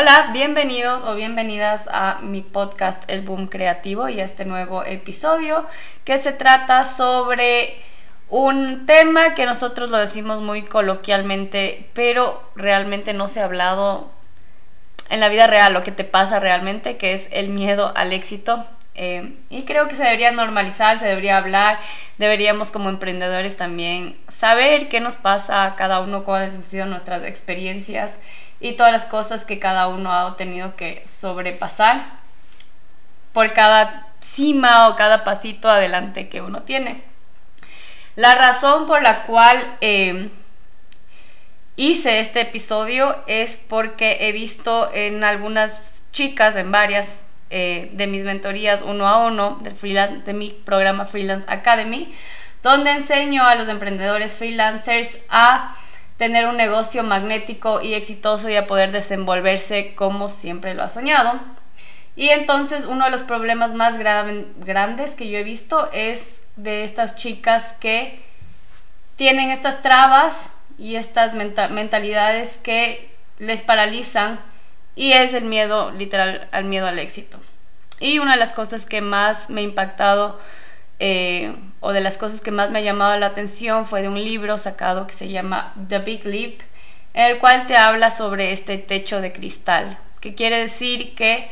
Hola, bienvenidos o bienvenidas a mi podcast El Boom Creativo y a este nuevo episodio que se trata sobre un tema que nosotros lo decimos muy coloquialmente, pero realmente no se ha hablado en la vida real, lo que te pasa realmente, que es el miedo al éxito. Eh, y creo que se debería normalizar, se debería hablar, deberíamos como emprendedores también saber qué nos pasa a cada uno, cuáles han sido nuestras experiencias y todas las cosas que cada uno ha tenido que sobrepasar por cada cima o cada pasito adelante que uno tiene. La razón por la cual eh, hice este episodio es porque he visto en algunas chicas, en varias eh, de mis mentorías uno a uno de, freelance, de mi programa Freelance Academy, donde enseño a los emprendedores freelancers a tener un negocio magnético y exitoso y a poder desenvolverse como siempre lo ha soñado. Y entonces uno de los problemas más grandes que yo he visto es de estas chicas que tienen estas trabas y estas mentalidades que les paralizan y es el miedo, literal, al miedo al éxito. Y una de las cosas que más me ha impactado eh, o de las cosas que más me ha llamado la atención fue de un libro sacado que se llama The Big Leap, en el cual te habla sobre este techo de cristal, que quiere decir que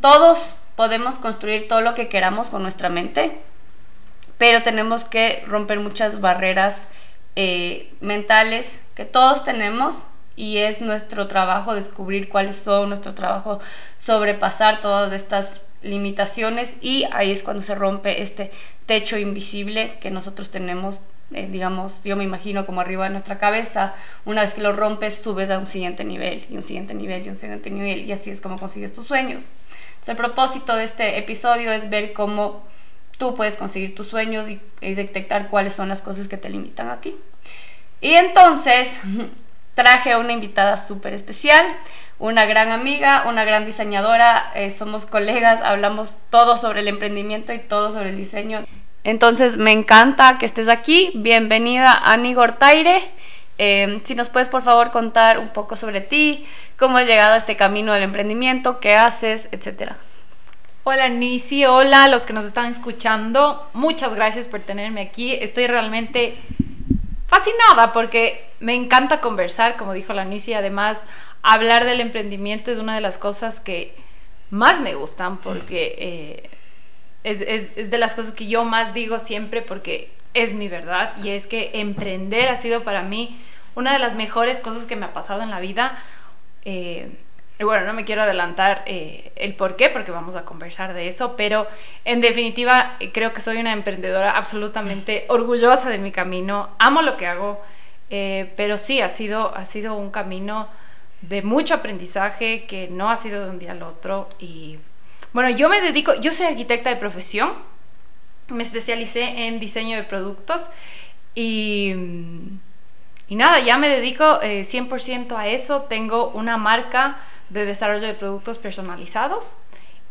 todos podemos construir todo lo que queramos con nuestra mente, pero tenemos que romper muchas barreras eh, mentales que todos tenemos y es nuestro trabajo descubrir cuáles son, nuestro trabajo sobrepasar todas estas limitaciones y ahí es cuando se rompe este techo invisible que nosotros tenemos, eh, digamos, yo me imagino como arriba de nuestra cabeza, una vez que lo rompes subes a un siguiente nivel y un siguiente nivel y un siguiente nivel y así es como consigues tus sueños. el propósito de este episodio es ver cómo tú puedes conseguir tus sueños y, y detectar cuáles son las cosas que te limitan aquí. Y entonces traje a una invitada súper especial una gran amiga, una gran diseñadora, eh, somos colegas, hablamos todo sobre el emprendimiento y todo sobre el diseño. Entonces me encanta que estés aquí, bienvenida Ani Gortaire. Eh, si nos puedes por favor contar un poco sobre ti, cómo has llegado a este camino del emprendimiento, qué haces, etcétera. Hola Nisi, hola a los que nos están escuchando. Muchas gracias por tenerme aquí. Estoy realmente fascinada porque me encanta conversar, como dijo la Nisi. Además, hablar del emprendimiento es una de las cosas que más me gustan porque eh, es, de las cosas que yo más digo siempre porque es mi verdad y es que emprender ha sido para mí una de las mejores cosas que me ha pasado en la vida. Eh, y bueno, no me quiero adelantar eh, el por qué, porque vamos a conversar de eso, pero en definitiva creo que soy una emprendedora absolutamente orgullosa de mi camino, amo lo que hago, pero sí, ha sido, ha sido un camino de mucho aprendizaje que no ha sido de un día al otro. Y bueno, yo me dedico, yo soy arquitecta de profesión, me especialicé en diseño de productos y, y nada, ya me dedico 100% eh, a eso. Tengo una marca de desarrollo de productos personalizados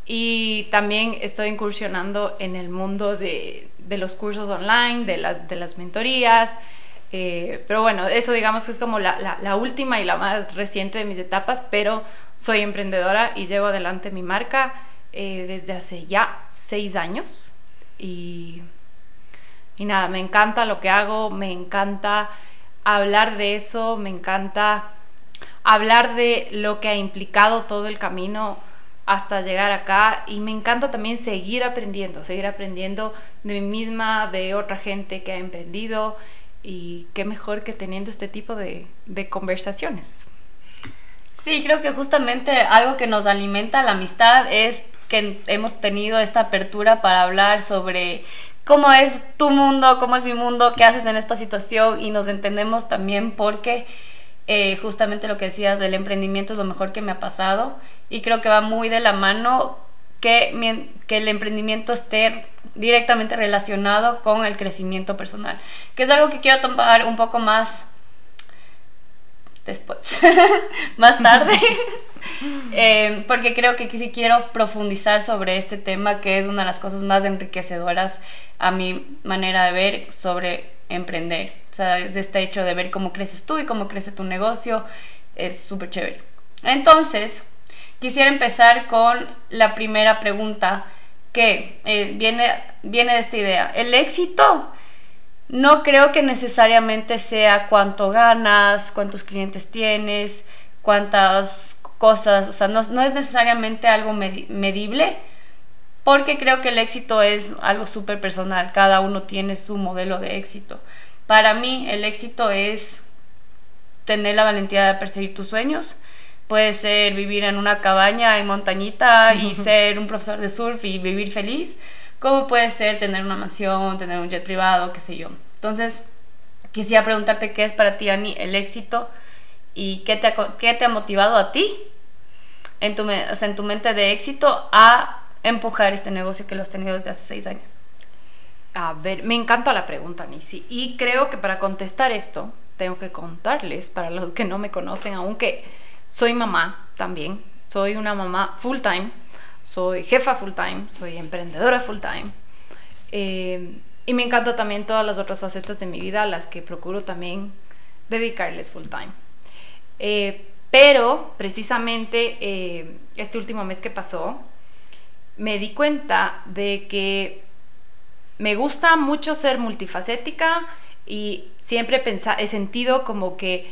y también estoy incursionando en el mundo de, de los cursos online, de las, de las mentorías. Eh, pero bueno, eso digamos que es como la, última y la más reciente de mis etapas, pero soy emprendedora y llevo adelante mi marca eh, desde hace ya seis años. Y nada, me encanta lo que hago, me encanta hablar de eso, me encanta hablar de lo que ha implicado todo el camino hasta llegar acá y me encanta también seguir aprendiendo, seguir aprendiendo de mí misma, de otra gente que ha emprendido y qué mejor que teniendo este tipo de, conversaciones. Sí, creo que justamente algo que nos alimenta la amistad es que hemos tenido esta apertura para hablar sobre cómo es tu mundo, cómo es mi mundo, qué haces en esta situación y nos entendemos también porque eh, justamente lo que decías del emprendimiento es lo mejor que me ha pasado y creo que va muy de la mano que, que el emprendimiento esté directamente relacionado con el crecimiento personal, que es algo que quiero tomar un poco más después, más tarde, eh, porque creo que sí quiero profundizar sobre este tema, que es una de las cosas más enriquecedoras a mi manera de ver sobre emprender. O sea, es este hecho de ver cómo creces tú y cómo crece tu negocio, es súper chévere. Entonces, quisiera empezar con la primera pregunta que eh, viene, viene de esta idea. El éxito no creo que necesariamente sea cuánto ganas, cuántos clientes tienes, cuántas cosas, o sea, no, es necesariamente algo medible, porque creo que el éxito es algo súper personal, cada uno tiene su modelo de éxito. Para mí el éxito es tener la valentía de perseguir tus sueños, puede ser vivir en una cabaña en montañita y ser un profesor de surf y vivir feliz, como puede ser tener una mansión, tener un jet privado, qué sé yo. Entonces, quisiera preguntarte qué es para ti, Ani, el éxito y qué te ha, qué te ha motivado a ti en tu, o sea, en tu mente de éxito a empujar este negocio que lo has tenido desde hace seis años. A ver, me encanta la pregunta, Nisi. Y creo que para contestar esto, tengo que contarles, para los que no me conocen, aunque soy mamá también, soy una mamá full time, soy jefa full time, soy emprendedora full time. Eh, y me encanta también todas las otras facetas de mi vida a las que procuro también dedicarles full time. Eh, pero precisamente eh, este último mes que pasó, me di cuenta de que me gusta mucho ser multifacética y siempre he sentido como que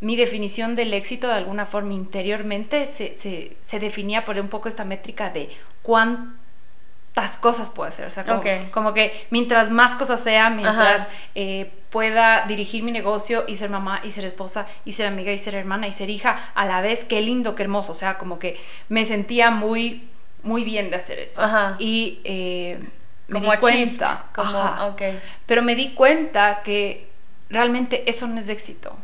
mi definición del éxito de alguna forma interiormente se, se, definía por un poco esta métrica de cuántas cosas puedo hacer. O sea, como, que mientras más cosas sea, mientras eh, pueda dirigir mi negocio y ser mamá y ser esposa y ser amiga y ser hermana y ser hija a la vez, qué lindo, qué hermoso. O sea, como que me sentía muy, muy bien de hacer eso. Y eh, me di cuenta. Como, Pero me di cuenta que realmente eso no es éxito.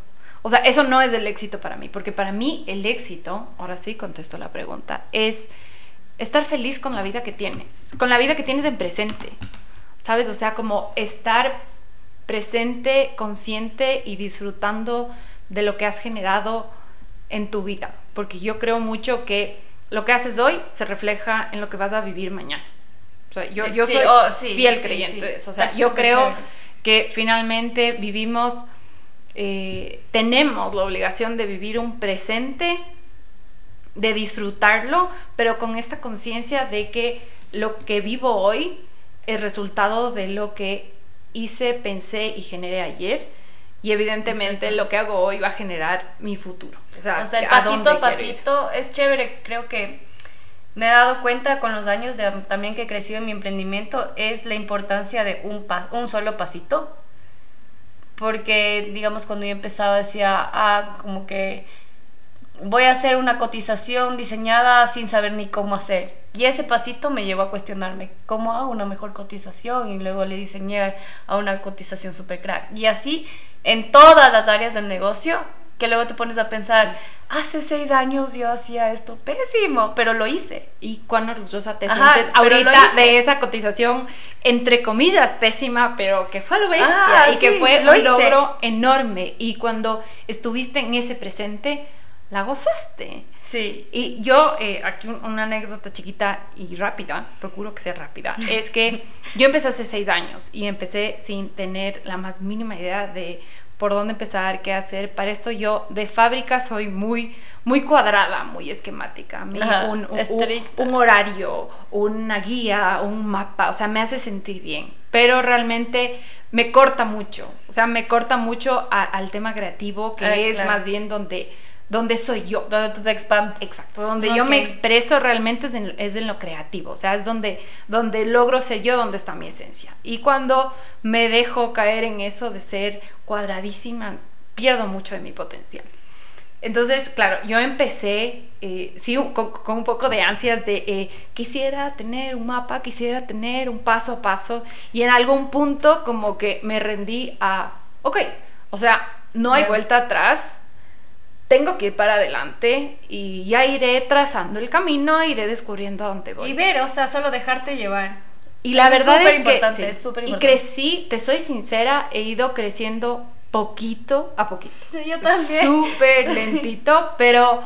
O sea, eso no es el éxito para mí, porque para mí el éxito, ahora sí contesto la pregunta, es estar feliz con la vida que tienes, con la vida que tienes en presente. ¿Sabes? O sea, como estar presente, consciente y disfrutando de lo que has generado en tu vida. Porque yo creo mucho que lo que haces hoy se refleja en lo que vas a vivir mañana yo, yo soy oh, fiel creyente de eso. O sea, yo creo que finalmente vivimos, eh, tenemos la obligación de vivir un presente, de disfrutarlo, pero con esta conciencia de que lo que vivo hoy es resultado de lo que hice, pensé y generé ayer. Y evidentemente lo que hago hoy va a generar mi futuro. O sea, o sea el pasito a pasito es chévere. Creo que me he dado cuenta con los años de, también que he crecido en mi emprendimiento es la importancia de un, un solo pasito. Porque, digamos, cuando yo empezaba decía, ah, como que voy a hacer una cotización diseñada sin saber ni cómo hacer. Y ese pasito me llevó a cuestionarme cómo hago una mejor cotización y luego le diseñé a una cotización super crack. Y así en todas las áreas del negocio que luego te pones a pensar, hace seis años yo hacía esto pésimo, pero lo hice. Y cuán orgullosa te sientes ahorita de esa cotización, entre comillas, pésima, pero que fue lo bestia ah, y que fue un logro enorme. Y cuando estuviste en ese presente, la gozaste. Sí. Y yo, eh, aquí una anécdota chiquita y rápida, procuro que sea rápida, es que yo empecé hace seis años y empecé sin tener la más mínima idea de por dónde empezar, qué hacer. Para esto yo de fábrica soy muy, muy cuadrada, muy esquemática. un, un, horario, una guía, un mapa, o sea, me hace sentir bien. Pero realmente me corta mucho, o sea, me corta mucho al tema creativo, que es más bien donde donde soy yo. Donde tú te expandes. Exacto, donde yo me expreso realmente es en, es en, lo creativo, o sea, es donde, donde logro ser yo, donde está mi esencia. Y cuando me dejo caer en eso de ser cuadradísima, pierdo mucho de mi potencial. Entonces, claro, yo empecé, eh, sí, con, un poco de ansias de eh, quisiera tener un mapa, quisiera tener un paso a paso, y en algún punto como que me rendí a, ok, o sea, no hay vuelta atrás, tengo que ir para adelante y ya iré trazando el camino, iré descubriendo a dónde voy. Y ver, o sea, solo dejarte llevar. Y la verdad es que es y crecí, te soy sincera, he ido creciendo poquito a poquito. Yo también. Súper lentito, pero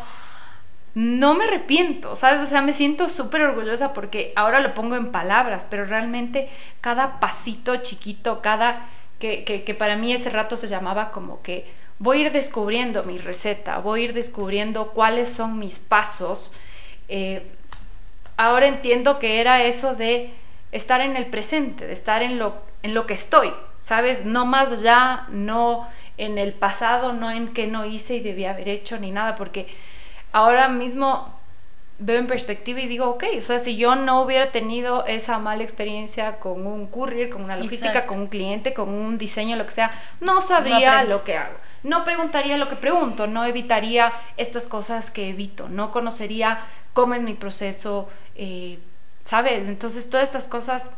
no me arrepiento, ¿sabes? O sea, me siento súper orgullosa porque ahora lo pongo en palabras, pero realmente cada pasito chiquito, cada que, que, que para mí ese rato se llamaba como que voy a ir descubriendo mi receta, voy a ir descubriendo cuáles son mis pasos. Eh, ahora entiendo que era eso de estar en el presente, de estar en lo, en lo que estoy, ¿sabes? No más allá, no en el pasado, no en qué no hice y debía haber hecho ni nada, porque ahora mismo veo en perspectiva y digo, ok, o sea, si yo no hubiera tenido esa mala experiencia con un courier, con una logística, con un cliente, con un diseño, lo que sea, no sabría lo que hago. No preguntaría lo que pregunto, no evitaría estas cosas que evito, no conocería cómo es mi proceso, eh, ¿sabes? Entonces todas estas cosas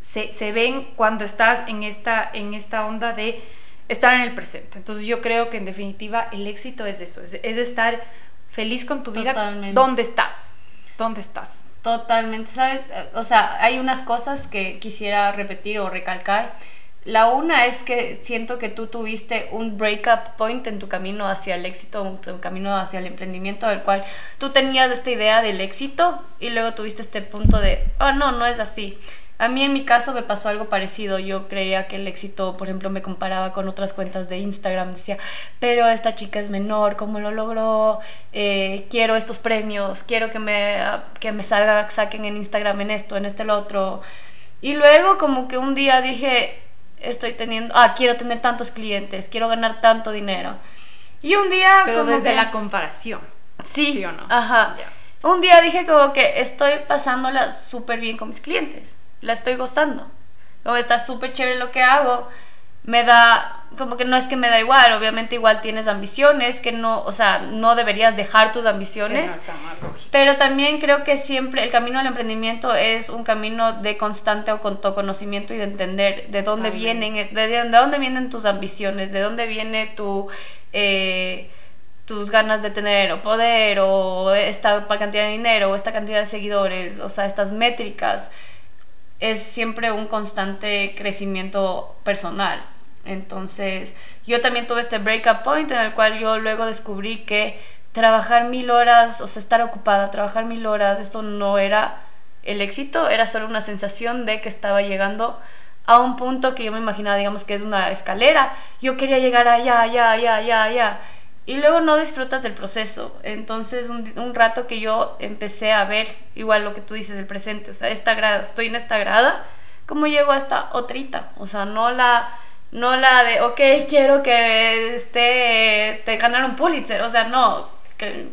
se, se, ven cuando estás en esta, en esta onda de estar en el presente. Entonces yo creo que en definitiva el éxito es eso, es, es estar feliz con tu vida. ¿Dónde estás? ¿Dónde estás? Totalmente, ¿sabes? O sea, hay unas cosas que quisiera repetir o recalcar. La una es que siento que tú tuviste un breakup point en tu camino hacia el éxito, en tu camino hacia el emprendimiento, del cual tú tenías esta idea del éxito y luego tuviste este punto de, oh no, no es así. A mí en mi caso me pasó algo parecido. Yo creía que el éxito, por ejemplo, me comparaba con otras cuentas de Instagram. Decía, pero esta chica es menor, ¿cómo lo logró? Eh, quiero estos premios, quiero que me, que me salga, saquen en Instagram en esto, en este, lo otro. Y luego como que un día dije, estoy teniendo, ah, quiero tener tantos clientes, quiero ganar tanto dinero. Y un día... Pero desde la comparación. Sí, ¿Sí o no? Ajá. Un día dije como que estoy pasándola súper bien con mis clientes la estoy gozando. O está súper chévere lo que hago. Me da, como que no es que me da igual, obviamente igual tienes ambiciones, que no, o sea, no deberías dejar tus ambiciones. pero también creo que siempre el camino al emprendimiento es un camino de constante autoconocimiento y de entender de dónde vienen, de, dónde vienen tus ambiciones, de dónde viene tu... Eh, tus ganas de tener o poder o esta cantidad de dinero o esta cantidad de seguidores, o sea, estas métricas es siempre un constante crecimiento personal. Entonces, yo también tuve este breakup point en el cual yo luego descubrí que trabajar mil horas, o sea, estar ocupada, trabajar mil horas, esto no era el éxito, era solo una sensación de que estaba llegando a un punto que yo me imaginaba, digamos, que es una escalera. Yo quería llegar allá, allá, allá, allá, allá y luego no disfrutas del proceso. Entonces, un, rato que yo empecé a ver, igual lo que tú dices, el presente, o sea, esta grada, estoy en esta grada, ¿cómo llego a esta otrita? O sea, no la, no la de, ok, quiero que esté, esté ganar un Pulitzer, o sea, no, que,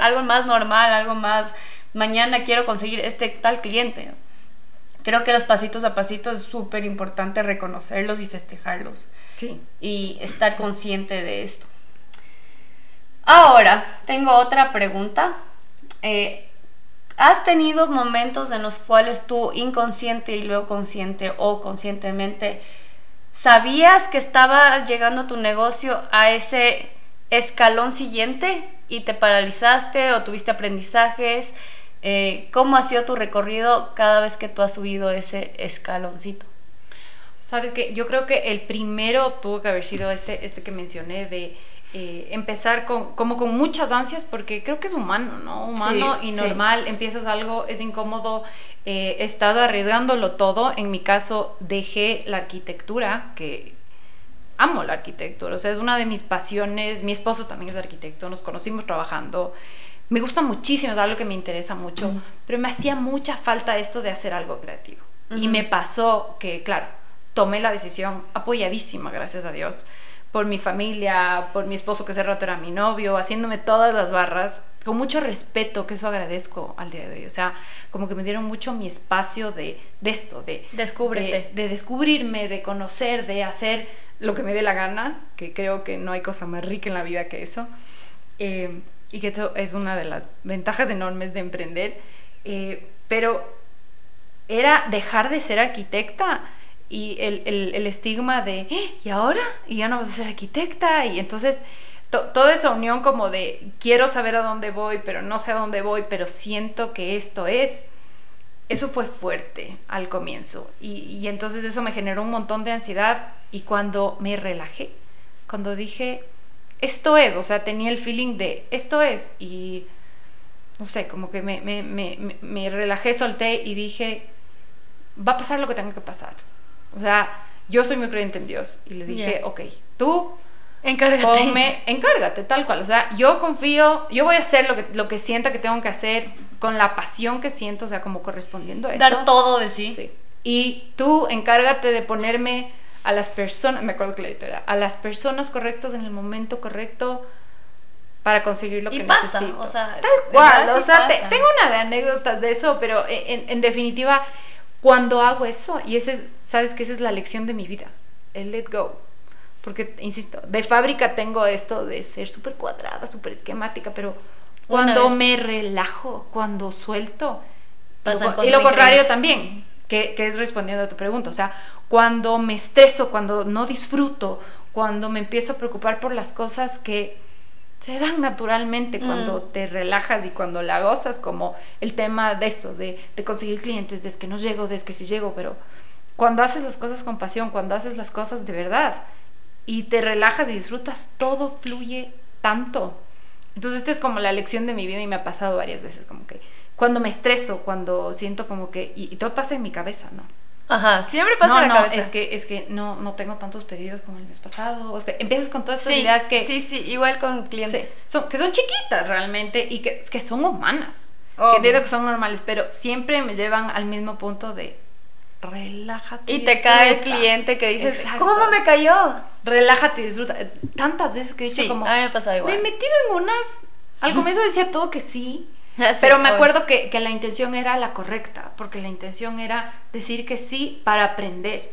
algo más normal, algo más, mañana quiero conseguir este tal cliente. Creo que los pasitos a pasitos es súper importante reconocerlos y festejarlos. Sí. Y estar consciente de esto. Ahora, tengo otra pregunta. Eh, ¿Has tenido momentos en los cuales tú inconsciente y luego consciente o conscientemente sabías que estaba llegando tu negocio a ese escalón siguiente y te paralizaste o tuviste aprendizajes? Eh, ¿Cómo ha sido tu recorrido cada vez que tú has subido ese escaloncito? Sabes que yo creo que el primero tuvo que haber sido este, este que mencioné de eh, empezar con, como con muchas ansias, porque creo que es humano, ¿no? Humano y normal, empiezas algo, es incómodo, eh, estás arriesgándolo todo. En mi caso, dejé la arquitectura, que amo la arquitectura, o sea, es una de mis pasiones. Mi esposo también es arquitecto, nos conocimos trabajando. Me gusta muchísimo, es algo que me interesa mucho, pero me hacía mucha falta esto de hacer algo creativo. Y me pasó que, claro, tomé la decisión apoyadísima, gracias a Dios, por mi familia, por mi esposo que ese rato era mi novio, haciéndome todas las barras, con mucho respeto, que eso agradezco al día de hoy. O sea, como que me dieron mucho mi espacio de, de esto, de, Descúbrete. de, descubrirme, de conocer, de hacer lo que me dé la gana, que creo que no hay cosa más rica en la vida que eso. Eh, y que eso es una de las ventajas enormes de emprender. Eh, pero era dejar de ser arquitecta y el, el, el estigma de, ¡Eh! ¿y ahora? ¿Y ya no vas a ser arquitecta? Y entonces toda esa unión como de, quiero saber a dónde voy, pero no sé a dónde voy, pero siento que esto es, eso fue fuerte al comienzo. Y, y entonces eso me generó un montón de ansiedad y cuando me relajé, cuando dije, esto es, o sea, tenía el feeling de, esto es, y no sé, como que me, me, me, me relajé, solté y dije, va a pasar lo que tenga que pasar o sea, yo soy muy creyente en Dios. Y le dije, Ya. ok, tú Encárgate. ponme, encárgate, tal cual. O sea, yo confío, yo voy a hacer lo que, lo que sienta que tengo que hacer con la pasión que siento, o sea, como correspondiendo a eso. Dar todo de sí. Sí. Y tú encárgate de ponerme a las personas, me acuerdo que la era, a las personas correctas en el momento correcto para conseguir lo Y que pasa, necesito. o sea, tal cual, o sea, te- tengo una de anécdotas de eso, pero en, en definitiva, cuando hago eso, y ese es, sabes que esa es la lección de mi vida, el let go. Porque, insisto, de fábrica tengo esto de ser súper cuadrada, súper esquemática, pero cuando me relajo, cuando suelto, lo- y lo contrario también, que, que es respondiendo a tu pregunta. O sea, cuando me estreso, cuando no disfruto, cuando me empiezo a preocupar por las cosas que se dan naturalmente Mm. cuando te relajas y cuando la gozas, como el tema de esto, de, de conseguir clientes, de es que no llego, de es que sí llego, pero cuando haces las cosas con pasión, cuando haces las cosas de verdad y te relajas y disfrutas, todo fluye tanto. Entonces, esta es como la lección de mi vida y me ha pasado varias veces, como que cuando me estreso, cuando siento como que, y, y todo pasa en mi cabeza, ¿no? Ajá, siempre pasa no, la no, cabeza. es que, es que no, no tengo tantos pedidos como el mes pasado, o que empiezas con todas estas sí, ideas que, sí, sí, igual con Sí, clientes. son, que son chiquitas realmente y que, que son humanas. Obvio. Que entiendo que son normales, pero siempre me llevan al mismo punto de relájate. Y te cae el disfruta. cliente que dices, Exacto. ¿cómo me cayó? Relájate y disfruta. Tantas veces que he dicho Sí, como. a mí me pasa igual. Me he metido en unas. Al comienzo decía todo que sí. Pero me acuerdo que, que la intención era la correcta, porque la intención era decir que sí para aprender,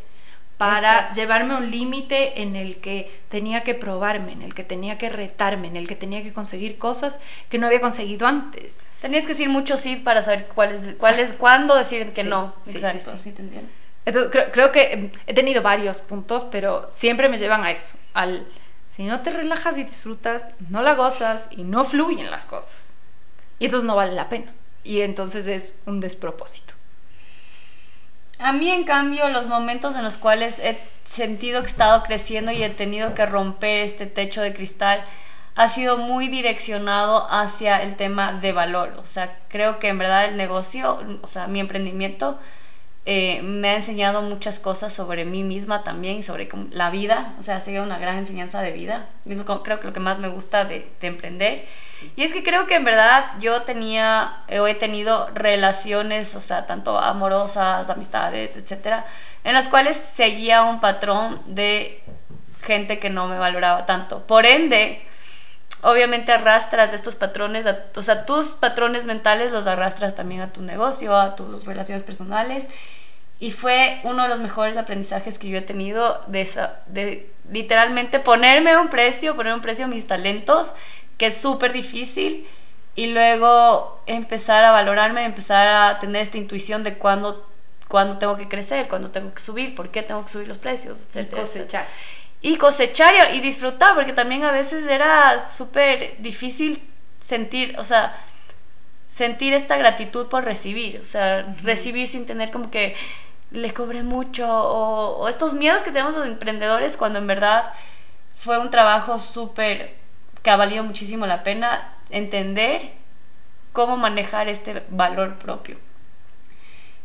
para Exacto. llevarme a un límite en el que tenía que probarme, en el que tenía que retarme, en el que tenía que conseguir cosas que no había conseguido antes. Tenías que decir mucho sí para saber cuál es, cuál es, cuándo decir que Sí, no. sí, Exacto, sí. sí, te entiendo. Entonces creo, creo que eh, he tenido varios puntos, pero siempre me llevan a eso, al si no te relajas y disfrutas, no la gozas y no fluyen las cosas. Y entonces no vale la pena. Y entonces es un despropósito. A mí, en cambio, los momentos en los cuales he sentido que he estado creciendo y he tenido que romper este techo de cristal ha sido muy direccionado hacia el tema de valor. O sea, creo que en verdad el negocio, o sea, mi emprendimiento eh, me ha enseñado muchas cosas sobre mí misma también y sobre la vida. O sea, ha sido una gran enseñanza de vida. Es creo que lo que más me gusta de, de emprender. Y es que creo que en verdad yo tenía o he tenido relaciones, o sea, tanto amorosas, amistades, etcétera, en las cuales seguía un patrón de gente que no me valoraba tanto. Por ende, obviamente arrastras estos patrones, a- o sea, tus patrones mentales los arrastras también a tu negocio, a tus relaciones personales. Y fue uno de los mejores aprendizajes que yo he tenido de, esa, de literalmente ponerme un precio, poner un precio a mis talentos, que es súper difícil, y luego empezar a valorarme, empezar a tener esta intuición de cuándo, cuándo tengo que crecer, cuándo tengo que subir, por qué tengo que subir los precios, Y etcétera cosechar. Y cosechar y, disfrutar, porque también a veces era súper difícil sentir, o sea, sentir esta gratitud por recibir, o sea, recibir sin tener como que le cobré mucho, o, o estos miedos que tenemos los emprendedores cuando en verdad fue un trabajo súper que ha valido muchísimo la pena entender cómo manejar este valor propio.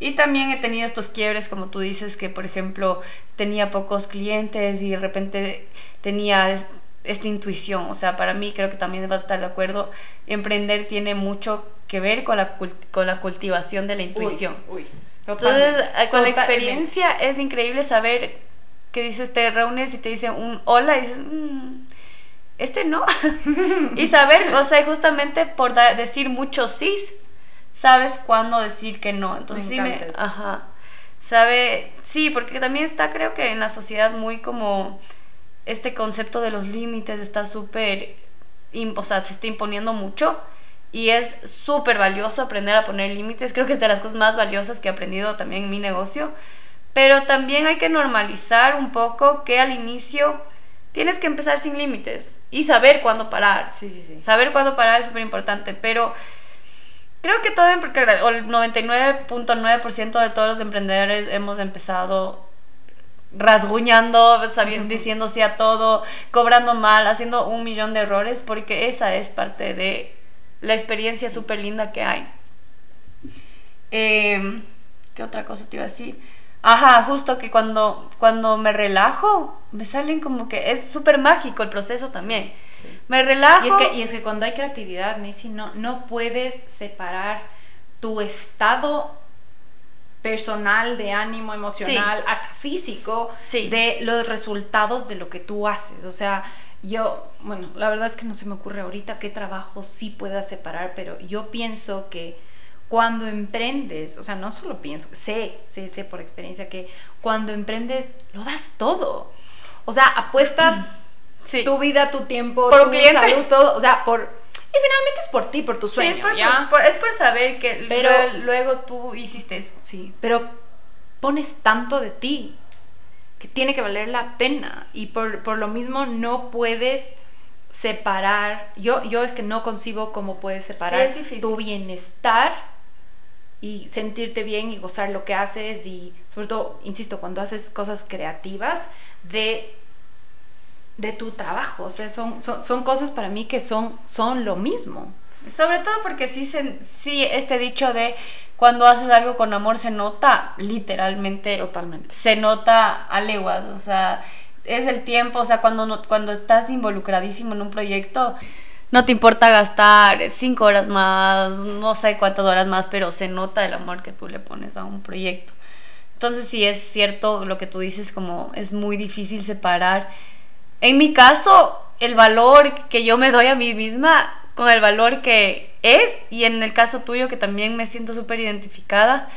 Y también he tenido estos quiebres, como tú dices, que por ejemplo tenía pocos clientes y de repente tenía es- esta intuición. O sea, para mí creo que también vas a estar de acuerdo, emprender tiene mucho que ver con la, con la cultivación de la intuición. Uy, uy, Entonces, eh, con la experiencia es increíble saber que dices, te reúnes y te dicen un hola y dices, "Mm, este no. y saber, o sea, justamente por decir muchos sí, sabes cuándo decir que no. Entonces, sí me. eso. Ajá. Sabe, sí, porque también está, creo que en la sociedad muy como este concepto de los límites está súper, o sea, se está imponiendo mucho y es súper valioso aprender a poner límites. Creo que es de las cosas más valiosas que he aprendido también en mi negocio. Pero también hay que normalizar un poco que al inicio tienes que empezar sin límites y saber cuándo parar. Sí, sí, sí. Saber cuándo parar es súper importante, pero creo que todo, o el 99.9% de todos los emprendedores hemos empezado rasguñando, sabiendo, diciendo sí a todo, cobrando mal, haciendo un millón de errores, porque esa es parte de la experiencia súper linda que hay. Eh, ¿Qué otra cosa te iba a decir? Ajá, justo que cuando, cuando me relajo, me salen como que es súper mágico el proceso también. Me relajo. Y es, que, y es que cuando hay creatividad, Nisi, no, no puedes separar tu estado personal, de ánimo, emocional, hasta físico, de los resultados de lo que tú haces. O sea, yo, bueno, la verdad es que no se me ocurre ahorita qué trabajo sí pueda separar, pero yo pienso que cuando emprendes, o sea, no solo pienso, sé, sé, sé por experiencia que cuando emprendes lo das todo. O sea, apuestas tu vida, tu tiempo, por tu cliente. salud, todo, o sea, por y finalmente es por ti, por tu sueño, sí, es por, ¿ya? es por saber que pero, luego, tú hiciste eso. Sí, pero pones tanto de ti que tiene que valer la pena y por, por lo mismo no puedes separar, yo, yo es que no concibo cómo puedes separar tu bienestar y sentirte bien y gozar lo que haces y sobre todo, insisto, cuando haces cosas creativas de, de tu trabajo. O sea, son, son, cosas para mí que son, son lo mismo. Sobre todo porque sí, se, sí, este dicho de cuando haces algo con amor se nota literalmente. Totalmente. Se nota a leguas, o sea, es el tiempo, o sea, cuando, cuando estás involucradísimo en un proyecto, no te importa gastar cinco horas más, no sé cuántas horas más, pero se nota el amor que tú le pones a un proyecto. Entonces sí es cierto lo que tú dices, como es muy difícil separar. En mi caso, el valor que yo me doy a mí misma con el valor que es, y en el caso tuyo que también me siento súper identificada,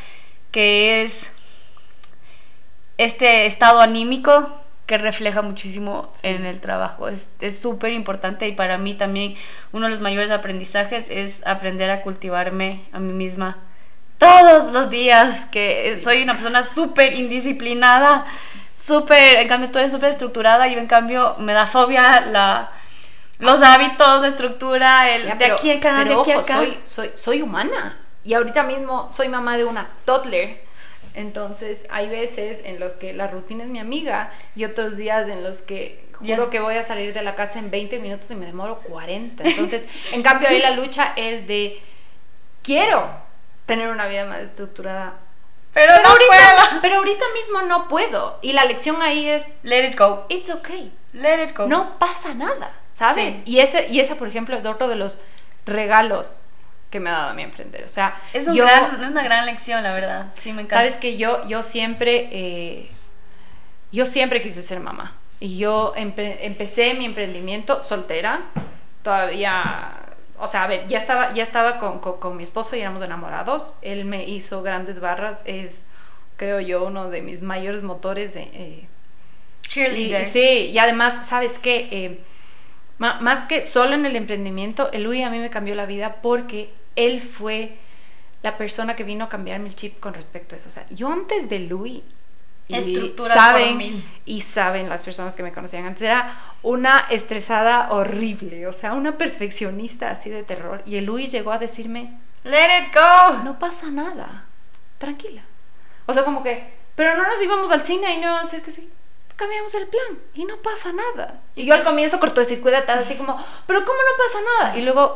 que es este estado anímico que refleja muchísimo en el trabajo. Es súper importante y para mí también uno de los mayores aprendizajes es aprender a cultivarme a mí misma todos los días, que soy una persona súper indisciplinada, súper, en cambio tú eres súper estructurada, yo en cambio me da fobia la, los hábitos de estructura, el de aquí acá, de aquí acá. Soy, soy, soy humana y ahorita mismo soy mamá de una toddler entonces hay veces en los que la rutina es mi amiga y otros días en los que juro que voy a salir de la casa en 20 minutos y me demoro 40. Entonces, en cambio ahí la lucha es de quiero tener una vida más estructurada. Pero, no ahorita, puedo. Pero ahorita mismo no puedo. Y la lección ahí es let it go. It's okay. Let it go. No pasa nada, ¿sabes? Y ese y esa por ejemplo es otro de los regalos que me ha dado a mí emprender. O sea, es, una gran lección, la verdad. Sí, me encanta. Sabes que yo, yo siempre, eh, yo siempre quise ser mamá. Y yo empecé mi emprendimiento soltera, todavía, o sea, a ver, ya estaba, ya estaba con, con, mi esposo y éramos enamorados. Él me hizo grandes barras, es, creo yo, uno de mis mayores motores de... Eh, Cheerleader. sí, y además, ¿sabes qué? Eh, más que solo en el emprendimiento, el Luis a mí me cambió la vida porque él fue la persona que vino a cambiarme el chip con respecto a eso. O sea, yo antes de Louis, y saben, y saben las personas que me conocían antes, era una estresada horrible, o sea, una perfeccionista así de terror. Y el Louis llegó a decirme, Let it go. No pasa nada, tranquila. O sea, como que, pero no nos íbamos al cine y no sé qué sí cambiamos el plan y no pasa nada. Y yo al comienzo cortocircuita, así como, pero ¿cómo no pasa nada? Y luego,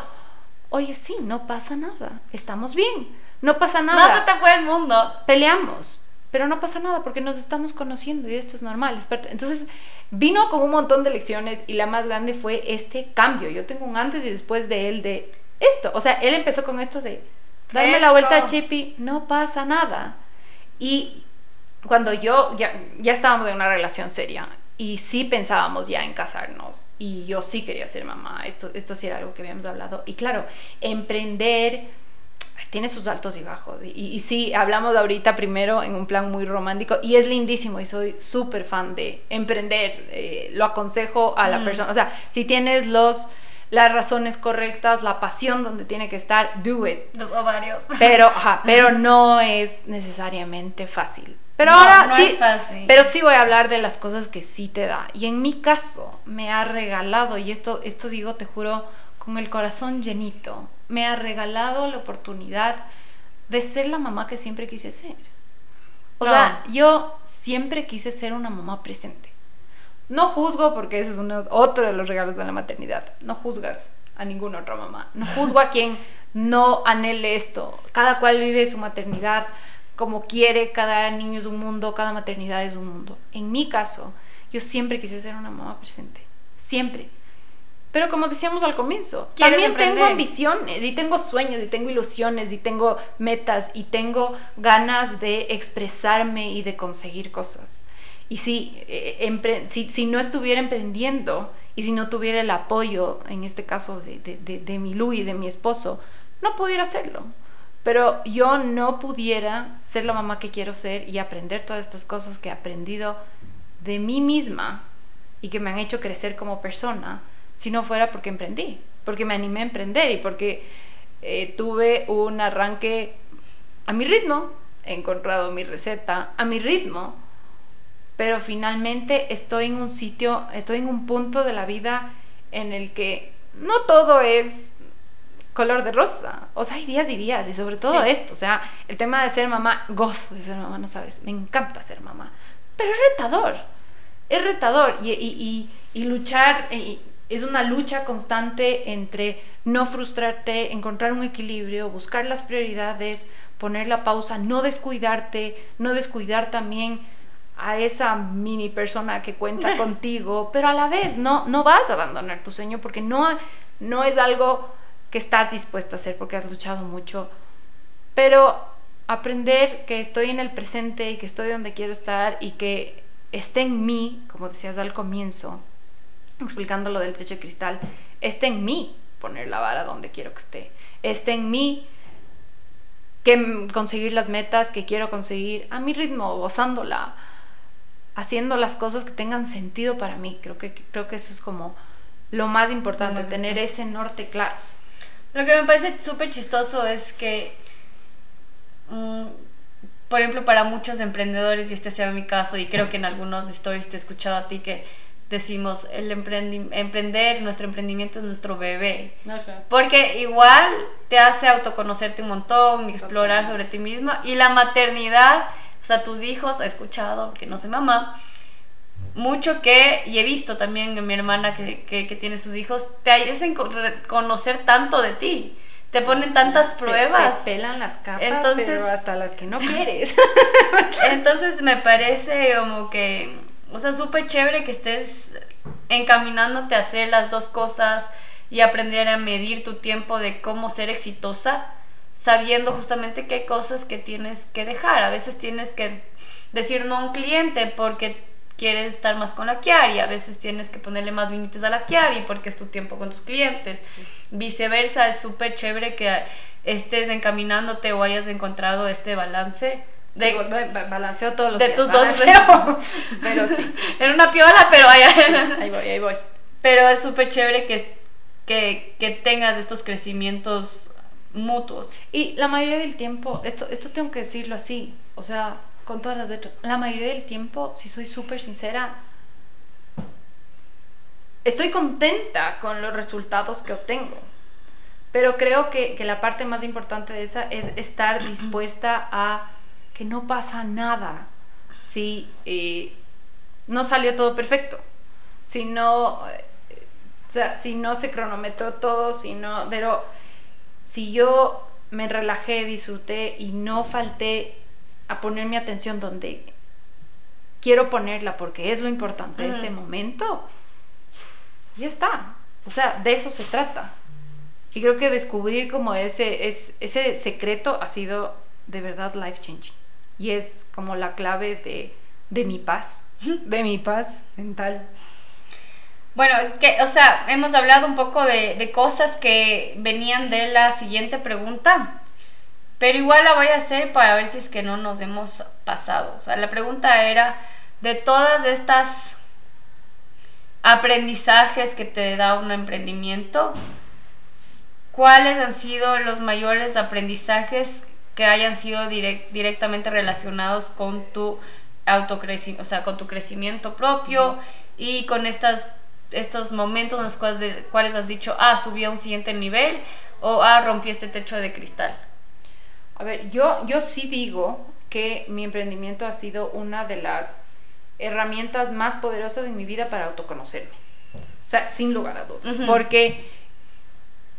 oye, sí, no pasa nada, estamos bien, no pasa nada. No se te fue el mundo. Peleamos, pero no pasa nada porque nos estamos conociendo y esto es normal. Entonces, vino con un montón de lecciones y la más grande fue este cambio. Yo tengo un antes y después de él de esto. O sea, él empezó con esto de darme la vuelta a Chippy, no pasa nada. Y cuando yo ya, ya estábamos en una relación seria y sí pensábamos ya en casarnos y yo sí quería ser mamá, esto, esto sí era algo que habíamos hablado. Y claro, emprender tiene sus altos y bajos. Y, sí, hablamos ahorita primero en un plan muy romántico y es lindísimo y soy súper fan de emprender. Eh, lo aconsejo a la mm. persona. O sea, si tienes los las razones correctas, la pasión donde tiene que estar, do it. Los ovarios. Pero, pero no es necesariamente fácil. Pero ahora sí, pero sí voy a hablar de las cosas que sí te da. Y en mi caso me ha regalado, y esto, esto digo, te juro, con el corazón llenito, me ha regalado la oportunidad de ser la mamá que siempre quise ser. O sea, yo siempre quise ser una mamá presente. No juzgo, porque ese es uno, otro de los regalos de la maternidad. No juzgas a ninguna otra mamá. No juzgo a quien no anhele esto. Cada cual vive su maternidad como quiere, cada niño es un mundo, cada maternidad es un mundo. En mi caso, yo siempre quise ser una mamá presente, siempre. Pero como decíamos al comienzo, también tengo ambiciones y tengo sueños y tengo ilusiones y tengo metas y tengo ganas de expresarme y de conseguir cosas. Y si, eh, si, si, no estuviera emprendiendo y si no tuviera el apoyo, en este caso de, de, de, de mi Lu y de mi esposo, no pudiera hacerlo. Pero yo no pudiera ser la mamá que quiero ser y aprender todas estas cosas que he aprendido de mí misma y que me han hecho crecer como persona si no fuera porque emprendí, porque me animé a emprender y porque eh, tuve un arranque a mi ritmo, he encontrado mi receta a mi ritmo pero finalmente estoy en un sitio, estoy en un punto de la vida en el que no todo es color de rosa. O sea, hay días y días, y sobre todo esto. O sea, el tema de ser mamá, gozo de ser mamá, no sabes, me encanta ser mamá. Pero es retador, es retador. Y, y luchar, es una lucha constante entre no frustrarte, encontrar un equilibrio, buscar las prioridades, poner la pausa, no descuidarte, no descuidar también a esa mini persona que cuenta contigo, pero a la vez no, no vas a abandonar tu sueño porque no, no es algo que estás dispuesto a hacer porque has luchado mucho. Pero aprender que estoy en el presente y que estoy donde quiero estar y que esté en mí, como decías al comienzo, explicando lo del techo de cristal, esté en mí poner la vara donde quiero que esté, esté en mí que conseguir las metas que quiero conseguir a mi ritmo, gozándola, haciendo las cosas que tengan sentido para mí. Creo que, creo que eso es como lo más importante, tener ese norte claro. Lo que me parece súper chistoso es que, mm, por ejemplo, para muchos emprendedores, y este sea mi caso, y creo que en algunos stories te he escuchado a ti que decimos, el emprender, nuestro emprendimiento es nuestro bebé. Porque igual te hace autoconocerte un montón, explorar sobre ti misma, y la maternidad o sea, tus hijos, he escuchado, que no sé mamá, mucho que, y he visto también en mi hermana que, que, tiene sus hijos, te hacen conocer tanto de ti. Te ponen tantas pruebas. Te, pelan las capas, Entonces, pero hasta las que no quieres. Entonces me parece como que, o sea, súper chévere que estés encaminándote a hacer las dos cosas y aprender a medir tu tiempo de cómo ser exitosa sabiendo justamente que hay cosas que tienes que dejar. A veces tienes que decir no a un cliente porque quieres estar más con la Chiari, a veces tienes que ponerle más límites a la Chiari porque es tu tiempo con tus clientes. Viceversa, es súper chévere que estés encaminándote o hayas encontrado este balance. De, balanceo todos los de tus dos pero sí, en una piola pero ahí voy ahí voy. Pero es súper chévere que, que, que tengas estos crecimientos mutuos. Y la mayoría del tiempo, esto, esto tengo que decirlo así, o sea, con todas las letras, la mayoría del tiempo, si soy súper sincera, estoy contenta con los resultados que obtengo. Pero creo que, que la parte más importante de esa es estar dispuesta a que no pasa nada si eh, no salió todo perfecto, si no, eh, o sea, si no se cronometró todo, si no, pero si yo me relajé, disfruté y no falté a poner mi atención donde quiero ponerla porque es lo importante de ese momento, ya está. O sea, de eso se trata. Y creo que descubrir como ese, es, ese secreto ha sido de verdad life changing. Y es como la clave de, de mi paz, de mi paz mental. Bueno, que, o sea, hemos hablado un poco de, cosas que venían de la siguiente pregunta, pero igual la voy a hacer para ver si es que no nos hemos pasado. O sea, la pregunta era, de todas estas aprendizajes que te da un emprendimiento, ¿cuáles han sido los mayores aprendizajes que hayan sido directamente relacionados con tu autocrecimiento, o sea, con tu crecimiento propio y con estas estos momentos en los cuales, has dicho, ah, subí a un siguiente nivel o ah, rompí este techo de cristal? A ver, yo, yo sí digo que mi emprendimiento ha sido una de las herramientas más poderosas de mi vida para autoconocerme. O sea, sin lugar a dudas. Porque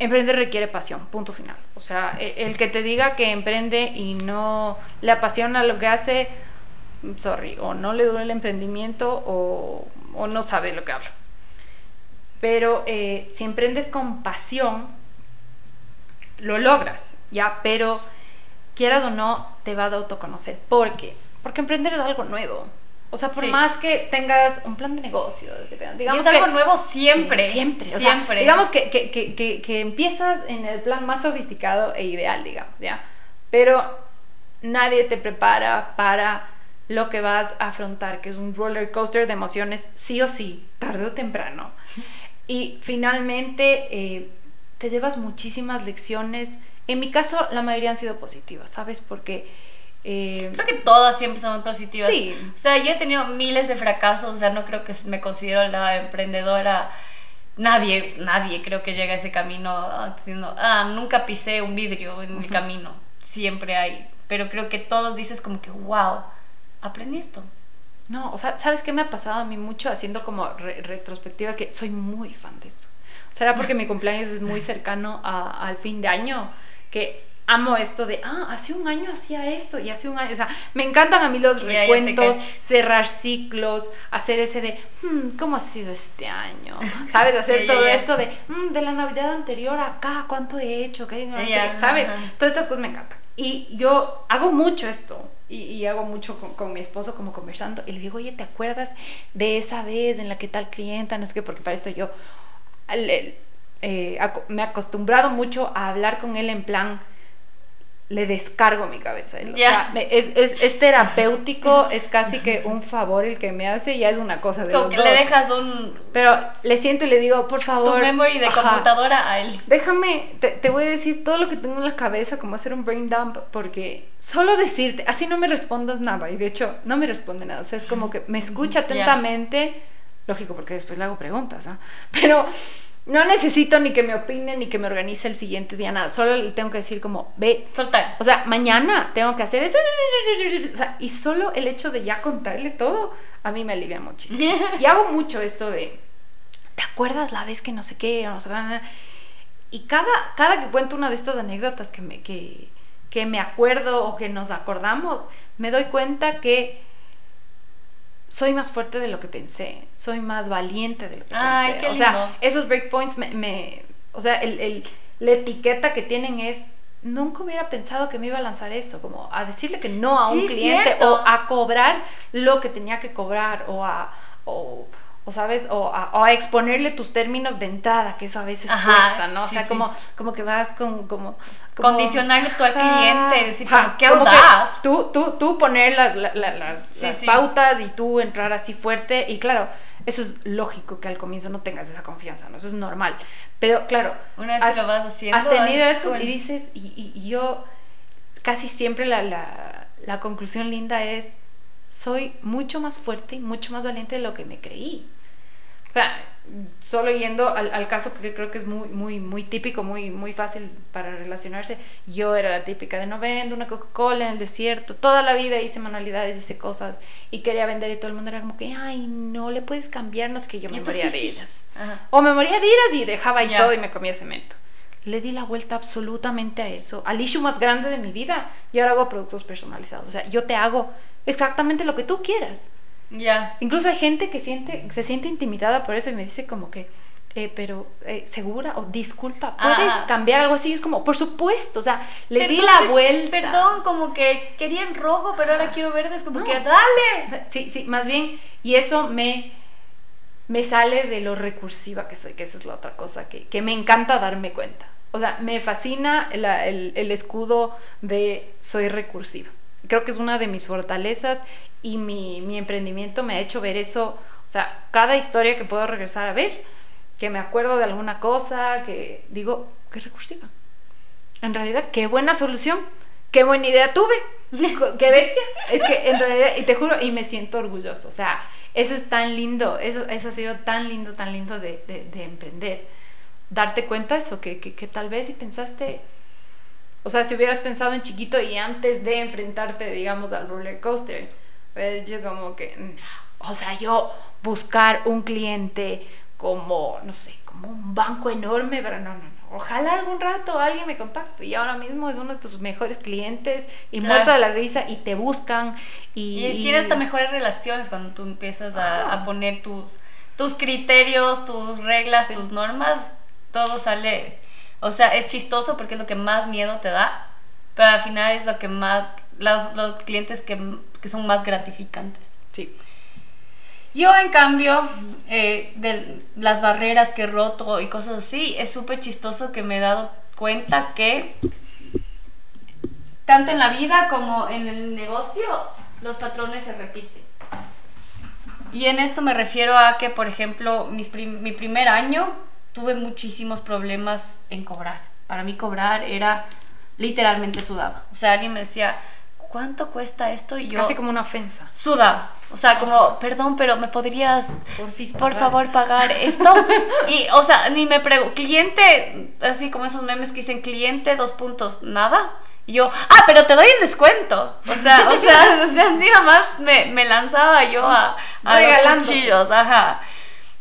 emprender requiere pasión, punto final. O sea, e- el que te diga que emprende y no le apasiona lo que hace, sorry, o no le duele el emprendimiento o, no sabe lo que habla. Pero eh, si emprendes con pasión, lo logras, ¿ya? Pero quieras o no, te vas a autoconocer. ¿Por qué? Porque emprender es algo nuevo. O sea, por Sí. más que tengas un plan de negocio, que tengas- Y digamos es algo que- nuevo siempre. Sí, siempre. o sea, Siempre. digamos que, que, que, que, que empiezas en el plan más sofisticado e ideal, digamos, ¿ya? Pero nadie te prepara para lo que vas a afrontar, que es un roller coaster de emociones, sí o sí, tarde o temprano. Y finalmente eh, te llevas muchísimas lecciones. En mi caso, la mayoría han sido positivas, ¿sabes? Porque... eh, Creo que todas siempre son positivas. Sí. O sea, yo he tenido miles de fracasos, o sea, no creo que me considero la emprendedora. Nadie, nadie creo que llega a ese camino ah, diciendo, ah, nunca pisé un vidrio en el camino. Siempre hay. Pero creo que todos dices como que, wow, aprendí esto. No, o sea, ¿sabes qué me ha pasado a mí mucho haciendo como re- retrospectivas? Que soy muy fan de eso. ¿Será porque mi cumpleaños es muy cercano a- al fin de año? Que amo esto de, ah, hace un año hacía esto y hace un año, o sea, me encantan a mí los recuentos, cerrar ciclos, hacer ese de, hmm, ¿cómo ha sido este año? ¿Sabes? Hacer todo esto de, "Mm, de la Navidad anterior acá, ¿cuánto he hecho? ¿Qué? No sé, ¿Sabes? ajá. Todas estas cosas me encantan. Y yo hago mucho esto. Y, y hago mucho con, con mi esposo como conversando. Y le digo, oye, ¿te acuerdas de esa vez en la que tal clienta? No sé qué, porque para esto yo le- eh, me he acostumbrado mucho a hablar con él en plan, le descargo mi cabeza. él. O sea, me- es, es, es terapéutico, es casi que un favor el que me hace, ya es una cosa de Como los que dos. le dejas un Pero le siento y le digo, por favor. tu memory de ajá, computadora a él. Déjame, te, te voy a decir todo lo que tengo en la cabeza, como hacer un brain dump, porque solo decirte, así no me respondas nada, y de hecho no me responde nada, o sea, es como que me escucha atentamente, lógico, porque después le hago preguntas, ¿ah? Pero no necesito ni que me opine, ni que me organice el siguiente día, nada, solo le tengo que decir como, ve, Soltar. o sea, mañana tengo que hacer esto, o sea, y solo el hecho de ya contarle todo, a mí me alivia muchísimo. Y hago mucho esto de, ¿te acuerdas la vez que no sé qué? O no sé qué? Y cada, cada que cuento una de estas anécdotas que me, que, que me acuerdo o que nos acordamos, me doy cuenta que soy más fuerte de lo que pensé, soy más valiente de lo que Ay, pensé. qué o sea, esos breakpoints me, me- o sea, el, el- la etiqueta que tienen es nunca hubiera pensado que me iba a lanzar eso, como a decirle que no a un cliente cierto. o a cobrar lo que tenía que cobrar o a o, o, sabes o a, o a exponerle tus términos de entrada, que eso a veces Ajá, cuesta, ¿no? O sí, sea, sí. como como que vas con como, como- Condicionarle tú al cliente, decir ajá, como, qué como que audaz. Tú, tú, tú poner las, Sí, pautas y tú entrar así fuerte. Y claro, eso es lógico que al comienzo no tengas esa confianza, ¿no? Eso es normal. Pero claro, Una vez que lo vas haciendo, Has tenido es estos cool. y dices, y, y- y yo casi siempre la, la, la conclusión linda es, soy mucho más fuerte y mucho más valiente de lo que me creí. O sea, solo yendo al, al caso que creo que es muy, muy, muy típico, muy, muy fácil para relacionarse, yo era la típica de no vendo una Coca-Cola en el desierto, toda la vida hice manualidades, hice cosas y quería vender y todo el mundo era como que, ay, no le puedes cambiar, no sé qué, yo Y me entonces moría de iras. Ajá. O me moría de iras y dejaba Ya. todo y me comía cemento. Le di la vuelta absolutamente a eso, al issue más grande de mi vida. Y ahora hago productos personalizados. O sea, yo te hago exactamente lo que tú quieras. Ya. Incluso hay gente que siente, se siente intimidada por eso y me dice como que, eh, pero eh, segura o disculpa, ¿puedes Ah. cambiar algo así? Y es como, por supuesto, o sea, le Pero di entonces, la vuelta. Perdón, como que quería en rojo, pero ahora quiero verde. Es como No. que dale. Sí, sí, más bien, y eso me, me sale de lo recursiva que soy, que esa es la otra cosa que, que me encanta darme cuenta. O sea, me fascina la- el, el escudo de soy recursiva. Creo que es una de mis fortalezas y mi, mi emprendimiento me ha hecho ver eso. O sea, cada historia que puedo regresar a ver, que me acuerdo de alguna cosa, que digo, qué recursiva. En realidad, qué buena solución, qué buena idea tuve, qué bestia. Es que en realidad, y te juro, y me siento orgulloso. O sea, eso es tan lindo, eso, eso ha sido tan lindo, tan lindo de, de- de emprender. Darte cuenta de eso, que, que, que tal vez si pensaste, o sea, si hubieras pensado en chiquito y antes de enfrentarte, digamos, al roller coaster, pues yo como que, no. o sea, yo buscar un cliente como, no sé, como un banco enorme, pero no, no, no. ojalá algún rato alguien me contacte. Y ahora mismo es uno de tus mejores clientes y muerto de la risa y te buscan. Y, y tienes hasta mejores relaciones cuando tú empiezas a, poner tus, tus criterios, tus reglas, tus normas. Todo sale. O sea, es chistoso porque es lo que más miedo te da. Pero al final es lo que más. Los, los clientes que, que son más gratificantes. Sí. Yo, en cambio, eh, de las barreras que he roto y cosas así, es súper chistoso que me he dado cuenta que tanto en la vida como en el negocio los patrones se repiten. Y en esto me refiero a que, por ejemplo, mi primer año tuve muchísimos problemas en cobrar. Para mí cobrar era literalmente sudaba. O sea, alguien me decía, ¿cuánto cuesta esto? Y yo... Casi como una ofensa. Sudaba. O sea, como, perdón, pero ¿me podrías, por, favor, pagar esto? y, o sea, ni me pregunto, cliente, así como esos memes que dicen cliente, dos puntos, nada. Y yo, ah, pero te doy el descuento. O sea, o sea, o sea encima más me, me lanzaba yo a, a los cuchillos, ajá.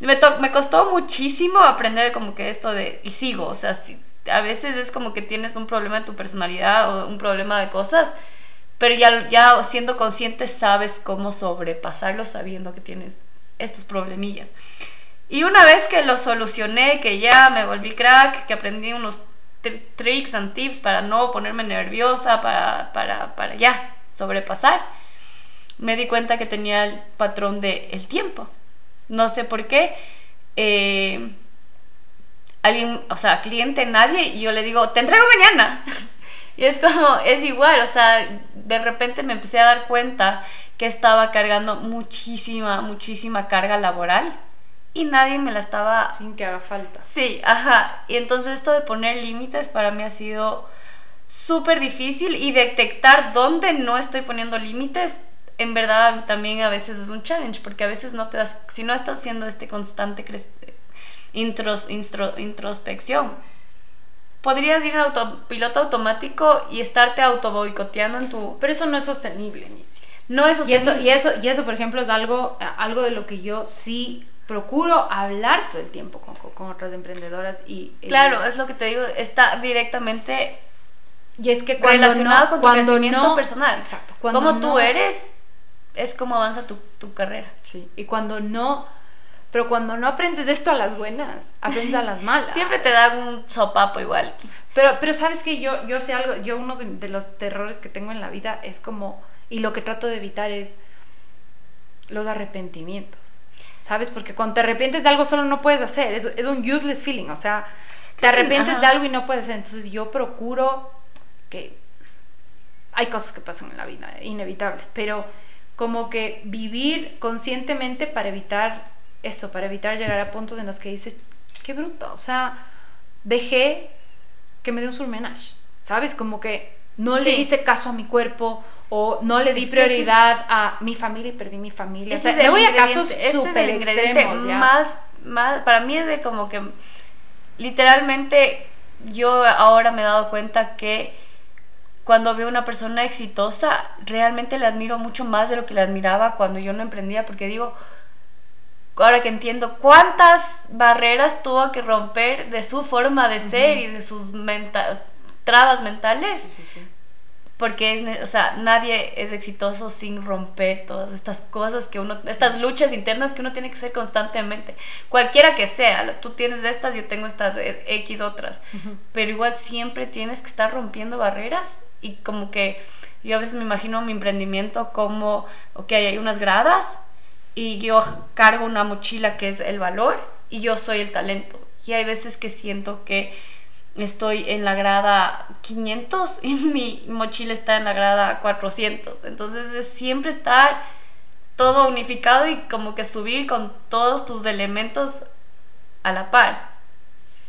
Me, me costó muchísimo aprender como que esto de, y sigo, o sea, a veces es como que tienes un problema de tu personalidad o un problema de cosas pero ya, ya siendo consciente sabes cómo sobrepasarlo sabiendo que tienes estos problemillas. Y una vez que lo solucioné, que ya me volví crack, que aprendí unos tricks and tips para no ponerme nerviosa, para, para, para ya sobrepasar, me di cuenta que tenía el patrón del el tiempo. No sé por qué. Eh, alguien, o sea, cliente, nadie, y yo le digo, te entrego mañana. Y es como, es igual, o sea, de repente me empecé a dar cuenta que estaba cargando muchísima, muchísima carga laboral y nadie me la estaba... Sin que haga falta. Sí, ajá. Y entonces esto de poner límites para mí ha sido súper difícil y detectar dónde no estoy poniendo límites, en verdad también a veces es un challenge, porque a veces no te das, si no estás haciendo este constante intros, introspección, podrías ir en autopiloto automático y estarte auto boicoteando en tu... Pero eso no es sostenible, Nici. No es sostenible. Y eso, y eso, y eso por ejemplo, es algo, algo de lo que yo sí procuro hablar todo el tiempo con, con otras emprendedoras y... Eh, claro, es lo que te digo, está directamente... Y es que cuando relacionado con tu crecimiento personal. Exacto. Cuando como tú eres, es como avanza tu, tu carrera. Sí. Y cuando no pero cuando no aprendes esto a las buenas, aprendes a las malas. Siempre te da un sopapo igual. Pero, pero sabes que yo, yo sé algo, yo uno de, los terrores que tengo en la vida es como, y lo que trato de evitar es los arrepentimientos. ¿Sabes? Porque cuando te arrepientes de algo solo no puedes hacer, es, es un useless feeling, o sea, te arrepientes de algo y no puedes hacer. Entonces yo procuro que hay cosas que pasan en la vida, inevitables, pero como que vivir conscientemente para evitar eso, para evitar llegar a puntos en los que dices, qué bruto, o sea, dejé que me dé un surmenage, ¿sabes? Como que no le hice caso a mi cuerpo o no le di prioridad a mi familia y perdí mi familia. O sea, me voy a casos este súper extremos. Más, más, para mí es de como que literalmente yo ahora me he dado cuenta que cuando veo una persona exitosa, realmente le admiro mucho más de lo que le admiraba cuando yo no emprendía, porque digo, ahora que entiendo cuántas barreras tuvo que romper de su forma de ser y de sus trabas mentales. Sí, sí, sí. Porque es, o sea, nadie es exitoso sin romper todas estas cosas que uno, estas luchas internas que uno tiene que hacer constantemente. Cualquiera que sea, tú tienes estas, yo tengo estas X otras. Pero igual siempre tienes que estar rompiendo barreras y como que yo a veces me imagino mi emprendimiento como, ok, hay unas gradas y yo cargo una mochila que es el valor y yo soy el talento. Y hay veces que siento que estoy en la grada 500 y mi mochila está en la grada 400. Entonces es siempre estar todo unificado y como que subir con todos tus elementos a la par.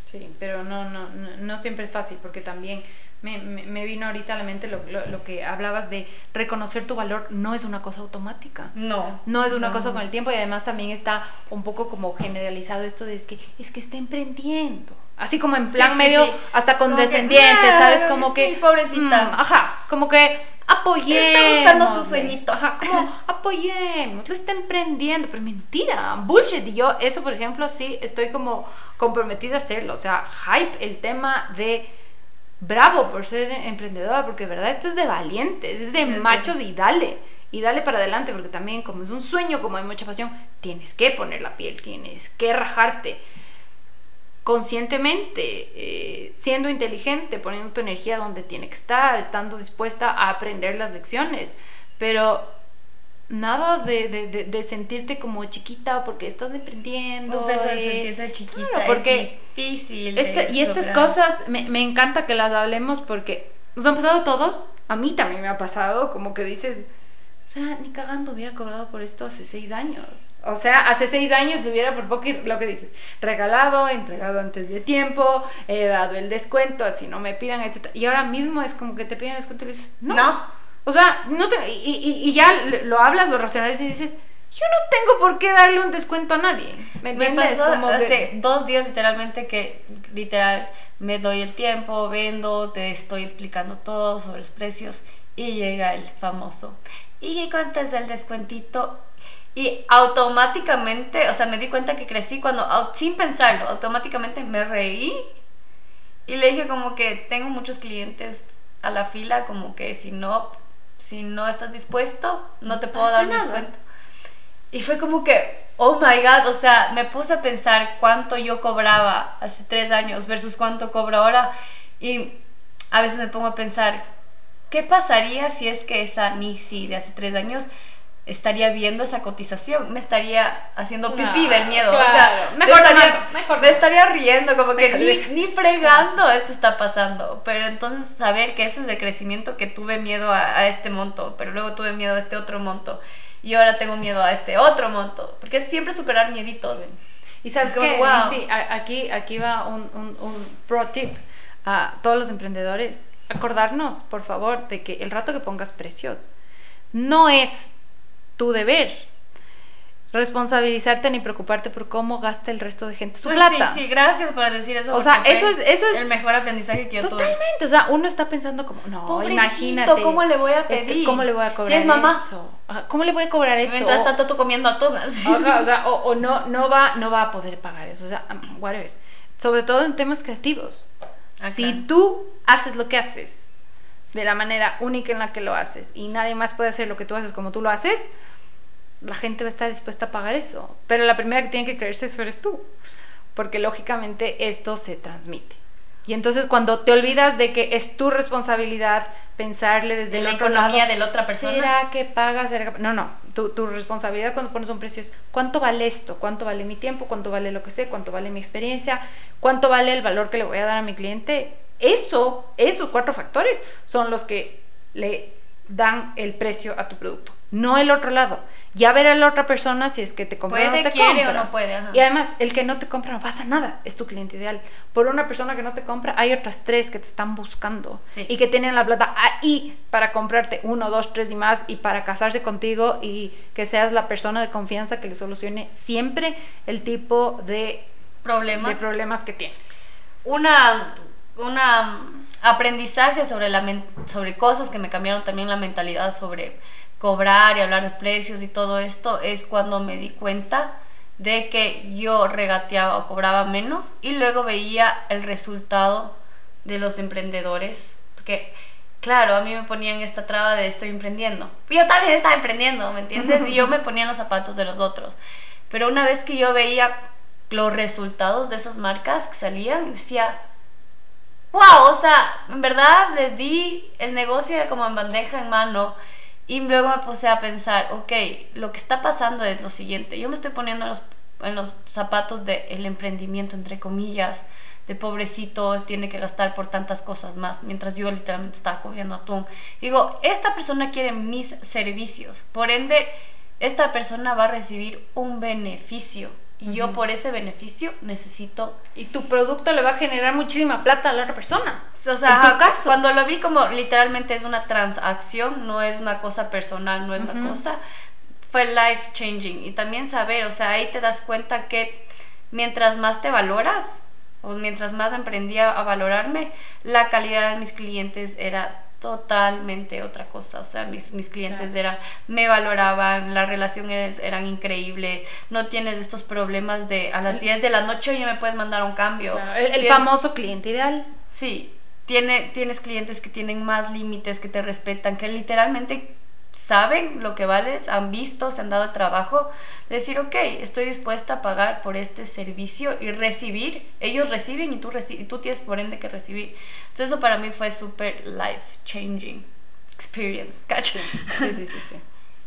Sí, pero no, no, no, no siempre es fácil porque también me, me, vino ahorita a la mente lo, lo, que hablabas de reconocer tu valor no es una cosa automática. No. No es una cosa con el tiempo y además también está un poco como generalizado esto de es que es que está emprendiendo. Así como en plan medio hasta condescendiente, ¿sabes? Como que... pobrecita. Mm, ajá, como que, apoyemos. Está buscando su sueñito. Ajá, como apoyemos, le está emprendiendo, pero mentira, bullshit. Y yo, eso, por ejemplo, sí estoy como comprometida a hacerlo. O sea, hype el tema de bravo por ser emprendedora, porque de verdad esto es de valientes, es de machos y dale. Y dale para adelante, porque también como es un sueño, como hay mucha pasión, tienes que poner la piel, tienes que rajarte conscientemente, eh, siendo inteligente, poniendo tu energía donde tiene que estar, estando dispuesta a aprender las lecciones. Pero nada de, sentirte como chiquita porque estás aprendiendo. eso de sentirse chiquita porque es difícil. Y estas cosas me, me encanta que las hablemos porque nos han pasado todos. A mí también me ha pasado, como que dices, o sea, ni cagando hubiera cobrado por esto hace seis años. O sea, hace seis años le hubiera por poco lo que dices, regalado, entregado antes de tiempo, he dado el descuento, así no me pidan, etc. Y ahora mismo es como que te piden descuento y le dices, no. O sea, no te, y, y, ya lo hablas, lo racionales y dices, yo no tengo por qué darle un descuento a nadie. ¿Me pasó como hace dos días literalmente que literal me doy el tiempo, vendo, te estoy explicando todo sobre los precios y llega el famoso. ¿Y cuánto es el descuentito? Y automáticamente, o sea, me di cuenta que crecí cuando, sin pensarlo, automáticamente me reí y le dije como que tengo muchos clientes a la fila, como que si no, si no estás dispuesto, no te puedo dar descuento. Y fue como que, oh my god, o sea, me puse a pensar cuánto yo cobraba hace tres años versus cuánto cobro ahora. Y a veces me pongo a pensar, ¿qué pasaría si es que esa Nisi de hace tres años estaría viendo esa cotización, me estaría haciendo pipí del miedo. o sea, mejor, me, estaría, me estaría riendo, como que ni, fregando esto está pasando. Pero entonces saber que ese es el crecimiento que tuve miedo a, este monto, pero luego tuve miedo a este otro monto. Y ahora tengo miedo a este otro monto. Porque es siempre superar mieditos. Y sabes que, sí, aquí, aquí va un, un, un pro tip a todos los emprendedores. Acordarnos, por favor, de que el rato que pongas precios no es tu deber responsabilizarte ni preocuparte por cómo gasta el resto de gente su pues plata. Sí, sí, gracias por decir eso. O sea, eso es, eso es el mejor aprendizaje que yo tuve. Totalmente, o sea, uno está pensando como, no, imagínate. ¿cómo le voy a pedir? ¿Cómo le voy a cobrar si es mamá. eso? ¿Cómo le voy a cobrar eso? Mientras tanto tú comiendo atunas. o sea, o, no, no, va, no va a poder pagar eso, o sea, um, whatever. Sobre todo en temas creativos. Si tú haces lo que haces de la manera única en la que lo haces y nadie más puede hacer lo que tú haces como tú lo haces, la gente va a estar dispuesta a pagar eso. Pero la primera que tiene que creerse eso eres tú. Porque lógicamente esto se transmite. Y entonces cuando te olvidas de que es tu responsabilidad pensarle desde la economía de la otra persona. ¿Será que pagas? No, no. Tu, tu, responsabilidad cuando pones un precio es cuánto vale esto, cuánto vale mi tiempo, cuánto vale lo que sé, cuánto vale mi experiencia, cuánto vale el valor que le voy a dar a mi cliente. Eso, esos cuatro factores son los que le dan el precio a tu producto, no el otro lado. Ya ver a la otra persona si es que te compra o no te quiere o no puede. Y además, el que no te compra no pasa nada, es tu cliente ideal. Por una persona que no te compra, hay otras tres que te están buscando y que tienen la plata ahí para comprarte uno, dos, tres y más y para casarse contigo y que seas la persona de confianza que le solucione siempre el tipo de problemas, de problemas que tiene. Una, una aprendizaje sobre, la, sobre cosas que me cambiaron también la mentalidad sobre cobrar y hablar de precios y todo esto es cuando me di cuenta de que yo regateaba o cobraba menos y luego veía el resultado de los emprendedores porque claro, a mí me ponían esta traba de estoy emprendiendo. Yo también estaba emprendiendo, ¿me entiendes? Y yo me ponía en los zapatos de los otros. Pero una vez que yo veía los resultados de esas marcas que salían, decía, wow, o sea, en verdad les di el negocio como en bandeja en mano. Y luego me puse a pensar, ok, lo que está pasando es lo siguiente, yo me estoy poniendo en los, en los zapatos del emprendimiento, entre comillas, de pobrecito, tiene que gastar por tantas cosas más, mientras yo literalmente estaba comiendo atún. Digo, esta persona quiere mis servicios, por ende, esta persona va a recibir un beneficio y yo por ese beneficio necesito... Y tu producto le va a generar muchísima plata a la otra persona. O sea, cuando lo vi como literalmente es una transacción, no es una cosa personal, no es una cosa, fue life changing. Y también saber, o sea, ahí te das cuenta que mientras más te valoras, o mientras más emprendía a valorarme, la calidad de mis clientes era totalmente otra cosa. O sea, mis, mis clientes eran, me valoraban, las relaciones eran increíbles, no tienes estos problemas de a las 10 de la noche ya me puedes mandar un cambio. El, famoso cliente ideal. Sí, tiene, tienes clientes que tienen más límites, que te respetan, que literalmente saben lo que vales, han visto, se han dado el trabajo de decir, ok, estoy dispuesta a pagar por este servicio y recibir, ellos reciben y tú, y tú tienes por ende que recibir. Entonces eso para mí fue súper life changing experience, ¿cacho? Sí, sí, sí, sí.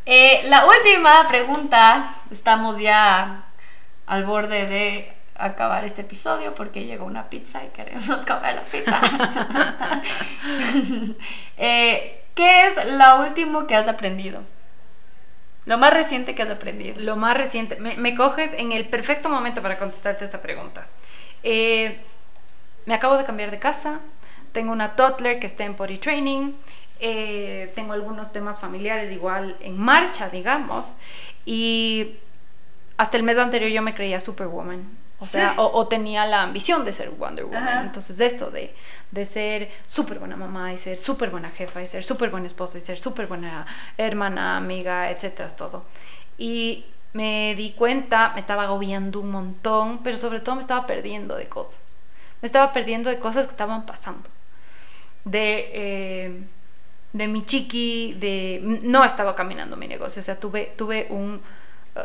Eh, la última pregunta, estamos ya al borde de acabar este episodio porque llegó una pizza y queremos comer la pizza. eh, ¿Qué es lo último que has aprendido? Lo más reciente que has aprendido. Lo más reciente. Me, coges en el perfecto momento para contestarte esta pregunta. Eh, me acabo de cambiar de casa. Tengo una toddler que está en potty training. Eh, tengo algunos temas familiares igual en marcha, digamos. Y hasta el mes anterior yo me creía Superwoman. O sea, o, tenía la ambición de ser Wonder Woman. Entonces, de esto, de, de ser súper buena mamá y ser súper buena jefa y ser súper buena esposa y ser súper buena hermana, amiga, etcétera, todo. Y me di cuenta, me estaba agobiando un montón, pero sobre todo me estaba perdiendo de cosas. Me estaba perdiendo de cosas que estaban pasando. De, eh, de mi chiqui, de... No estaba caminando mi negocio, o sea, tuve, tuve un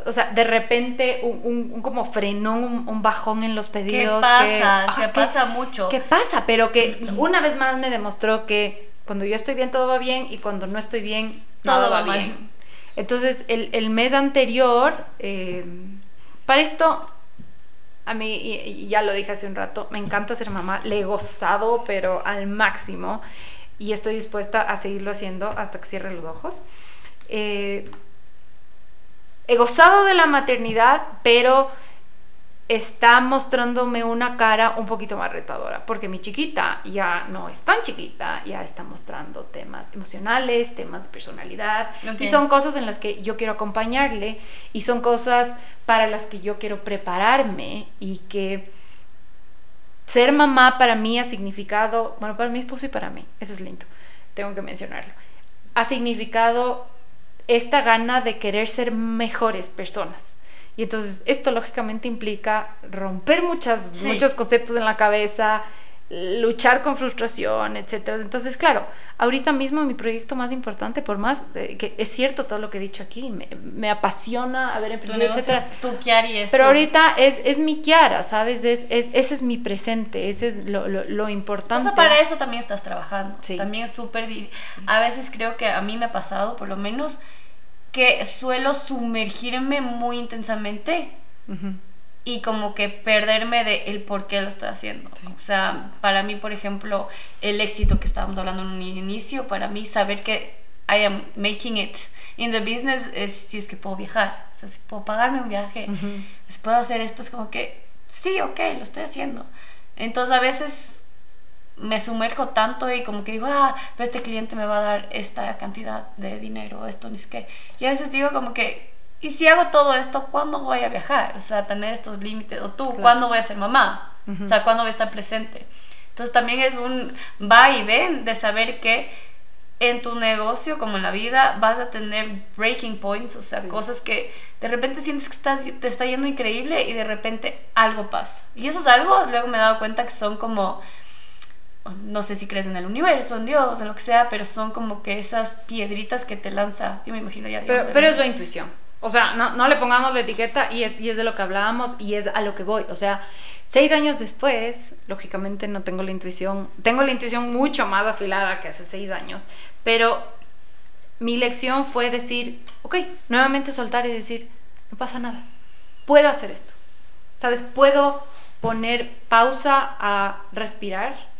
o sea, de repente un, un, como frenón, un, bajón en los pedidos. ¿Qué pasa? Que, pasa mucho. ¿Qué pasa? Pero que una vez más me demostró que cuando yo estoy bien todo va bien y cuando no estoy bien todo va, bien. Entonces, el, el, mes anterior, eh, para esto, a mí, y, ya lo dije hace un rato, me encanta ser mamá, le he gozado, pero al máximo, y estoy dispuesta a seguirlo haciendo hasta que cierre los ojos. Eh, he gozado de la maternidad, pero está mostrándome una cara un poquito más retadora, porque mi chiquita ya no es tan chiquita, ya está mostrando temas emocionales, temas de personalidad, y son cosas en las que yo quiero acompañarle, y son cosas para las que yo quiero prepararme, y que ser mamá para mí ha significado, bueno, para mi esposo y para mí, eso es lindo, tengo que mencionarlo, ha significado esta gana de querer ser mejores personas. Y entonces esto lógicamente implica romper muchas, muchos conceptos en la cabeza, luchar con frustración, etcétera. Entonces, claro, ahorita mismo mi proyecto más importante, por más que es cierto todo lo que he dicho aquí, me, me apasiona haber emprendido, etcétera. Tu Kiari es Pero ahorita es, es mi Kiara, ¿sabes? Es, es, ese es mi presente, ese es lo, lo, lo importante. O sea, para eso también estás trabajando. Sí. También es súper... A veces creo que a mí me ha pasado, por lo menos, que suelo sumergirme muy intensamente y como que perderme de el por qué lo estoy haciendo. O sea, para mí, por ejemplo, el éxito que estábamos hablando en un inicio, para mí saber que I am making it in the business es si es que puedo viajar, o sea, si puedo pagarme un viaje, si puedo hacer esto, es como que sí, ok, lo estoy haciendo. Entonces a veces me sumerjo tanto y como que digo, ah, pero este cliente me va a dar esta cantidad de dinero, esto, ni es que. Y a veces digo como que, ¿y si hago todo esto, cuándo voy a viajar? O sea, tener estos límites. O tú, ¿cuándo voy a ser mamá? O sea, ¿cuándo voy a estar presente? Entonces también es un va y ven de saber que en tu negocio, como en la vida, vas a tener breaking points, o sea, cosas que de repente sientes que estás, te está yendo increíble y de repente algo pasa. Y eso es algo, luego me he dado cuenta que son como no sé si crees en el universo, en Dios, en lo que sea, pero son como que esas piedritas que te lanza, yo me imagino ya. pero, pero es la intuición. O sea, no, no le pongamos la etiqueta y es, y es de lo que hablábamos y es a lo que voy. O sea, seis años después, lógicamente no tengo la intuición, tengo la intuición mucho más afilada que hace seis años, pero mi lección fue decir, ok, nuevamente soltar y decir, no pasa nada, puedo hacer esto. ¿Sabes? Puedo poner pausa a respirar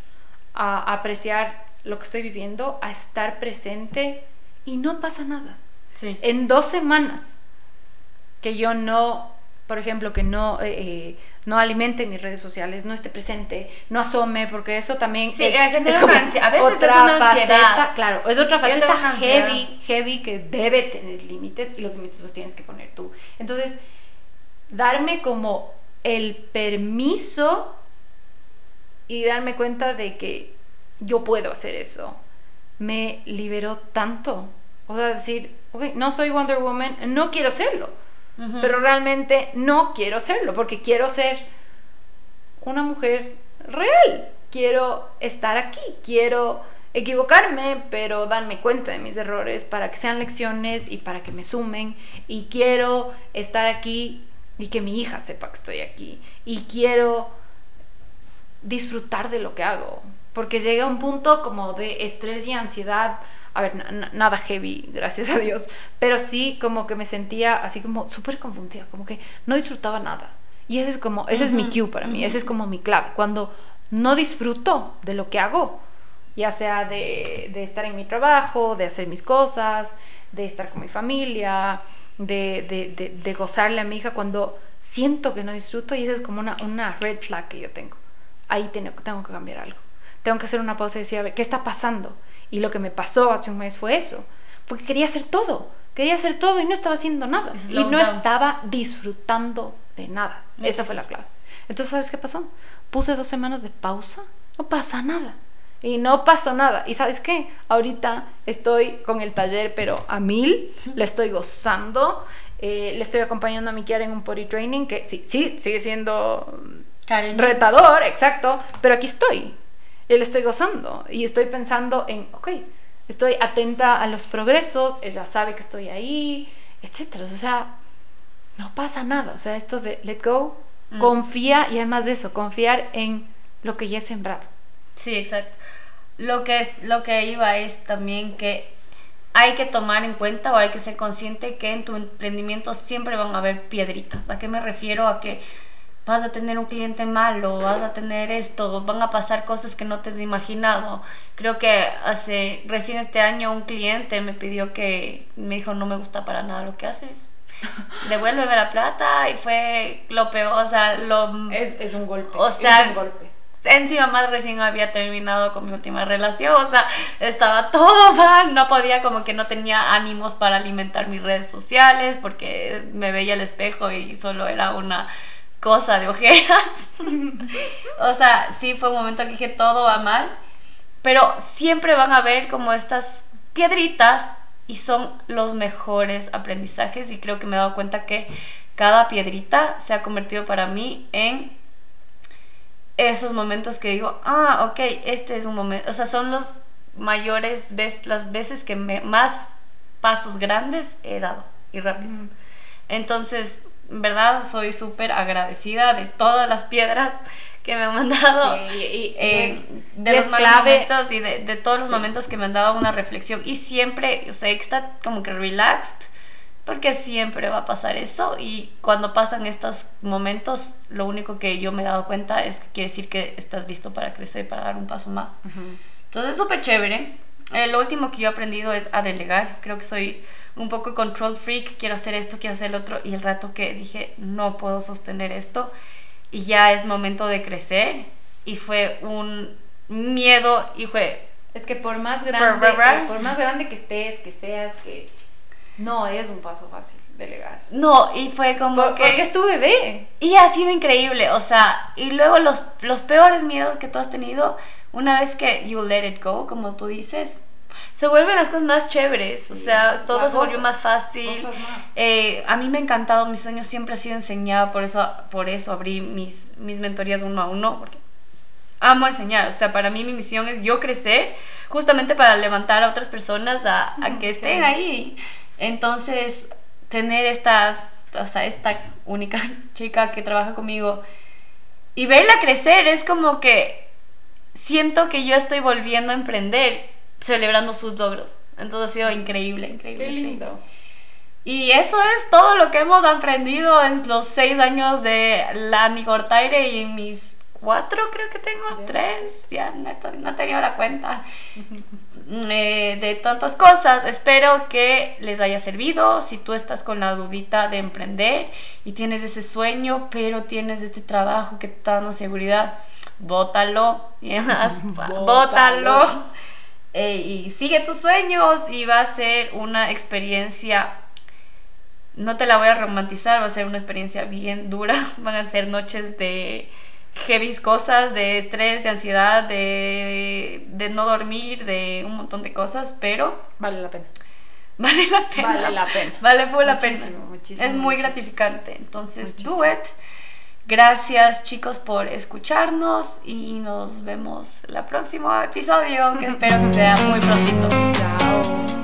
a apreciar lo que estoy viviendo, a estar presente y no pasa nada. En dos semanas que yo no, por ejemplo, que no, eh, eh, no alimente mis redes sociales, no esté presente, no asome, porque eso también es, es como a veces es una faceta, claro, es otra faceta heavy, heavy que debe tener límites y los límites los tienes que poner tú. Entonces, darme como el permiso y darme cuenta de que yo puedo hacer eso. me liberó tanto. O sea, decir, ok, no soy Wonder Woman, no quiero serlo. Pero realmente no quiero serlo, porque quiero ser una mujer real. Quiero estar aquí, quiero equivocarme, pero darme cuenta de mis errores para que sean lecciones y para que me sumen. Y quiero estar aquí y que mi hija sepa que estoy aquí. Y quiero disfrutar de lo que hago. Porque llega un punto como de estrés y ansiedad. A ver, nada heavy, gracias a Dios. Pero sí como que me sentía así como súper confundida. Como que no disfrutaba nada. Y ese es como, ese es mi cue para mí. Ese es como mi clave. Cuando no disfruto de lo que hago. Ya sea de, de estar en mi trabajo, de hacer mis cosas, de estar con mi familia, de, de, de, gozarle a mi hija cuando siento que no disfruto y esa es como una, una red flag que yo tengo. Ahí tengo, tengo que cambiar algo tengo que hacer una pausa y decir, a ver, ¿qué está pasando? Y lo que me pasó hace un mes fue eso, porque quería hacer todo, quería hacer todo y no estaba haciendo nada. y no estaba disfrutando de nada. Esa fue la clave. Entonces, ¿sabes qué pasó? Puse dos semanas de pausa, no pasa nada. Y no pasó nada. ¿Y sabes qué? Ahorita estoy con el taller, pero a mil, le estoy gozando. Eh, le estoy acompañando a mi Kiara en un potty training que sí, sí, sigue siendo retador, exacto, pero aquí estoy y le estoy gozando y estoy pensando en, ok, estoy atenta a los progresos, ella sabe que estoy ahí, etcétera. O sea, no pasa nada. O sea, esto de let go, mm. confía y además de eso, confiar en lo que ya he sembrado. Sí, exacto. Lo que, es, lo que iba es también que hay que tomar en cuenta o hay que ser consciente que en tu emprendimiento siempre van a haber piedritas. ¿A qué me refiero? A que vas a tener un cliente malo, vas a tener esto, van a pasar cosas que no te has imaginado. Creo que hace recién este año un cliente me pidió que me dijo no me gusta para nada lo que haces. Devuélveme la plata y fue lo peor, o sea, lo es, es un golpe. O sea, es un golpe. Encima más recién había terminado con mi última relación, o sea, estaba todo mal, no podía como que no tenía ánimos para alimentar mis redes sociales porque me veía el espejo y solo era una cosa de ojeras. o sea, sí fue un momento que dije todo va mal, pero siempre van a haber como estas piedritas y son los mejores aprendizajes y creo que me he dado cuenta que cada piedrita se ha convertido para mí en esos momentos que digo, ah, ok, este es un momento, o sea, son los mayores, las veces que más pasos grandes he dado y rápidos. Entonces, verdad soy súper agradecida de todas las piedras que me han mandado y, de los momentos y de, todos los momentos que me han dado una reflexión y siempre, o sea, está como que relaxed porque siempre va a pasar eso y cuando pasan estos momentos lo único que yo me he dado cuenta es que quiere decir que estás listo para crecer, para dar un paso más. Entonces es súper chévere. Eh, lo último que yo he aprendido es a delegar. Creo que soy un poco control freak, quiero hacer esto, quiero hacer el otro, y el rato que dije, no puedo sostener esto, y ya es momento de crecer, y fue un miedo, y fue... Es que por más grande, por más grande que estés, que seas, que no es un paso fácil delegar. No, y fue como que... Porque es tu bebé. Y ha sido increíble, o sea, y luego los, los peores miedos que tú has tenido, una vez que you let it go, como tú dices, se vuelven las cosas más chéveres, o sea, todo se volvió más fácil. Eh, a mí me ha encantado, mi sueño siempre ha sido enseñar, por eso, por eso abrí mis, mis mentorías uno a uno, porque amo enseñar, o sea, para mí mi misión es yo crecer, justamente para levantar a otras personas a, a que estén ahí. Entonces, tener estas, o sea, esta única chica que trabaja conmigo y verla crecer es como que siento que yo estoy volviendo a emprender celebrando sus logros. Entonces ha sido increíble, increíble. Qué lindo. Y eso es todo lo que hemos aprendido en los seis años de la Nicortaire y mis cuatro, creo que tengo, tres, ya no, no he tenido la cuenta eh, de tantas cosas. Espero que les haya servido. Si tú estás con la dudita de emprender y tienes ese sueño, pero tienes este trabajo que te está dando seguridad, bótalo, bótalo eh, y sigue tus sueños y va a ser una experiencia, no te la voy a romantizar, va a ser una experiencia bien dura, van a ser noches de heavy cosas, de estrés, de ansiedad, de, de no dormir, de un montón de cosas, pero Vale la pena. vale la pena. Vale la pena. Vale full la pena. Muchísimo, muchísimo, es muy muchísimo. gratificante. Entonces, Muchísimo. do it. Gracias chicos por escucharnos y nos vemos la próximo episodio que espero que sea muy prontito. Chao.